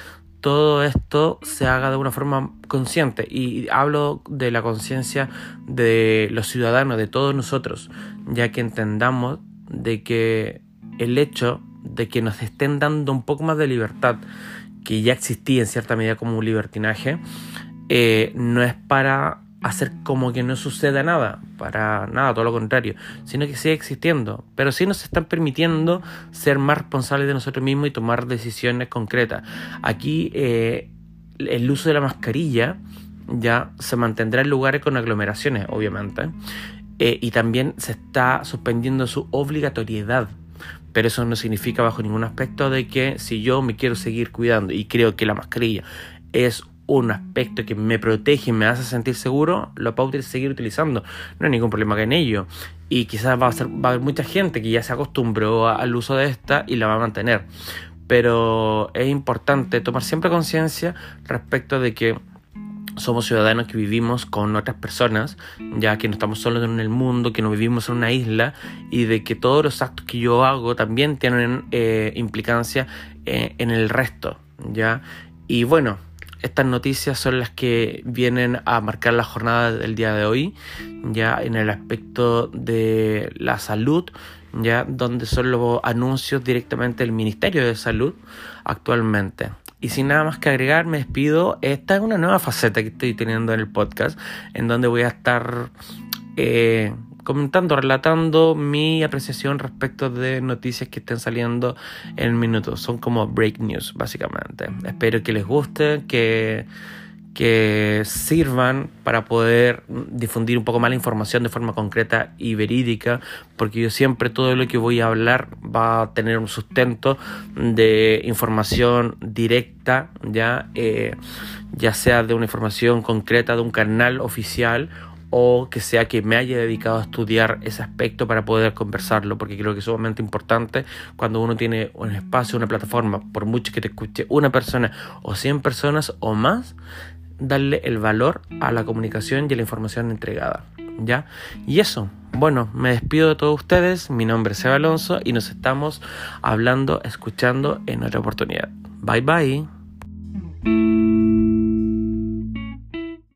[SPEAKER 3] todo esto se haga de una forma consciente. Y hablo de la conciencia de los ciudadanos, de todos nosotros, ya que entendamos de que el hecho de que nos estén dando un poco más de libertad, que ya existía en cierta medida como un libertinaje, eh, no es para hacer como que no suceda nada, para nada, todo lo contrario, sino que sigue existiendo, pero sí nos están permitiendo ser más responsables de nosotros mismos y tomar decisiones concretas. Aquí eh, el uso de la mascarilla ya se mantendrá en lugares con aglomeraciones, obviamente, eh, y también se está suspendiendo su obligatoriedad. Pero eso no significa bajo ningún aspecto de que si yo me quiero seguir cuidando y creo que la mascarilla es un aspecto que me protege y me hace sentir seguro, lo puedo seguir utilizando. No hay ningún problema en ello. Y quizás va a, ser, va a haber mucha gente que ya se acostumbró al uso de esta y la va a mantener. Pero es importante tomar siempre conciencia respecto de que somos ciudadanos que vivimos con otras personas, ya que no estamos solos en el mundo, que no vivimos en una isla y de que todos los actos que yo hago también tienen eh, implicancia eh, en el resto, ¿ya? Y bueno, estas noticias son las que vienen a marcar la jornada del día de hoy, ya en el aspecto de la salud, ya donde son los anuncios directamente del Ministerio de Salud actualmente. Y sin nada más que agregar, me despido. Esta es una nueva faceta que estoy teniendo en el podcast, en donde voy a estar eh, comentando, relatando mi apreciación respecto de noticias que estén saliendo en el minuto. Son como break news, básicamente. Espero que les guste, que que sirvan para poder difundir un poco más la información de forma concreta y verídica, porque yo siempre todo lo que voy a hablar va a tener un sustento de información directa, ya, eh, ya sea de una información concreta de un canal oficial o que sea que me haya dedicado a estudiar ese aspecto para poder conversarlo, porque creo que es sumamente importante cuando uno tiene un espacio, una plataforma, por mucho que te escuche una persona o 100 personas o más, darle el valor a la comunicación y a la información entregada. ¿Ya? Y eso, bueno, me despido de todos ustedes, mi nombre es Seba Alonso y nos estamos hablando, escuchando en otra oportunidad. Bye bye.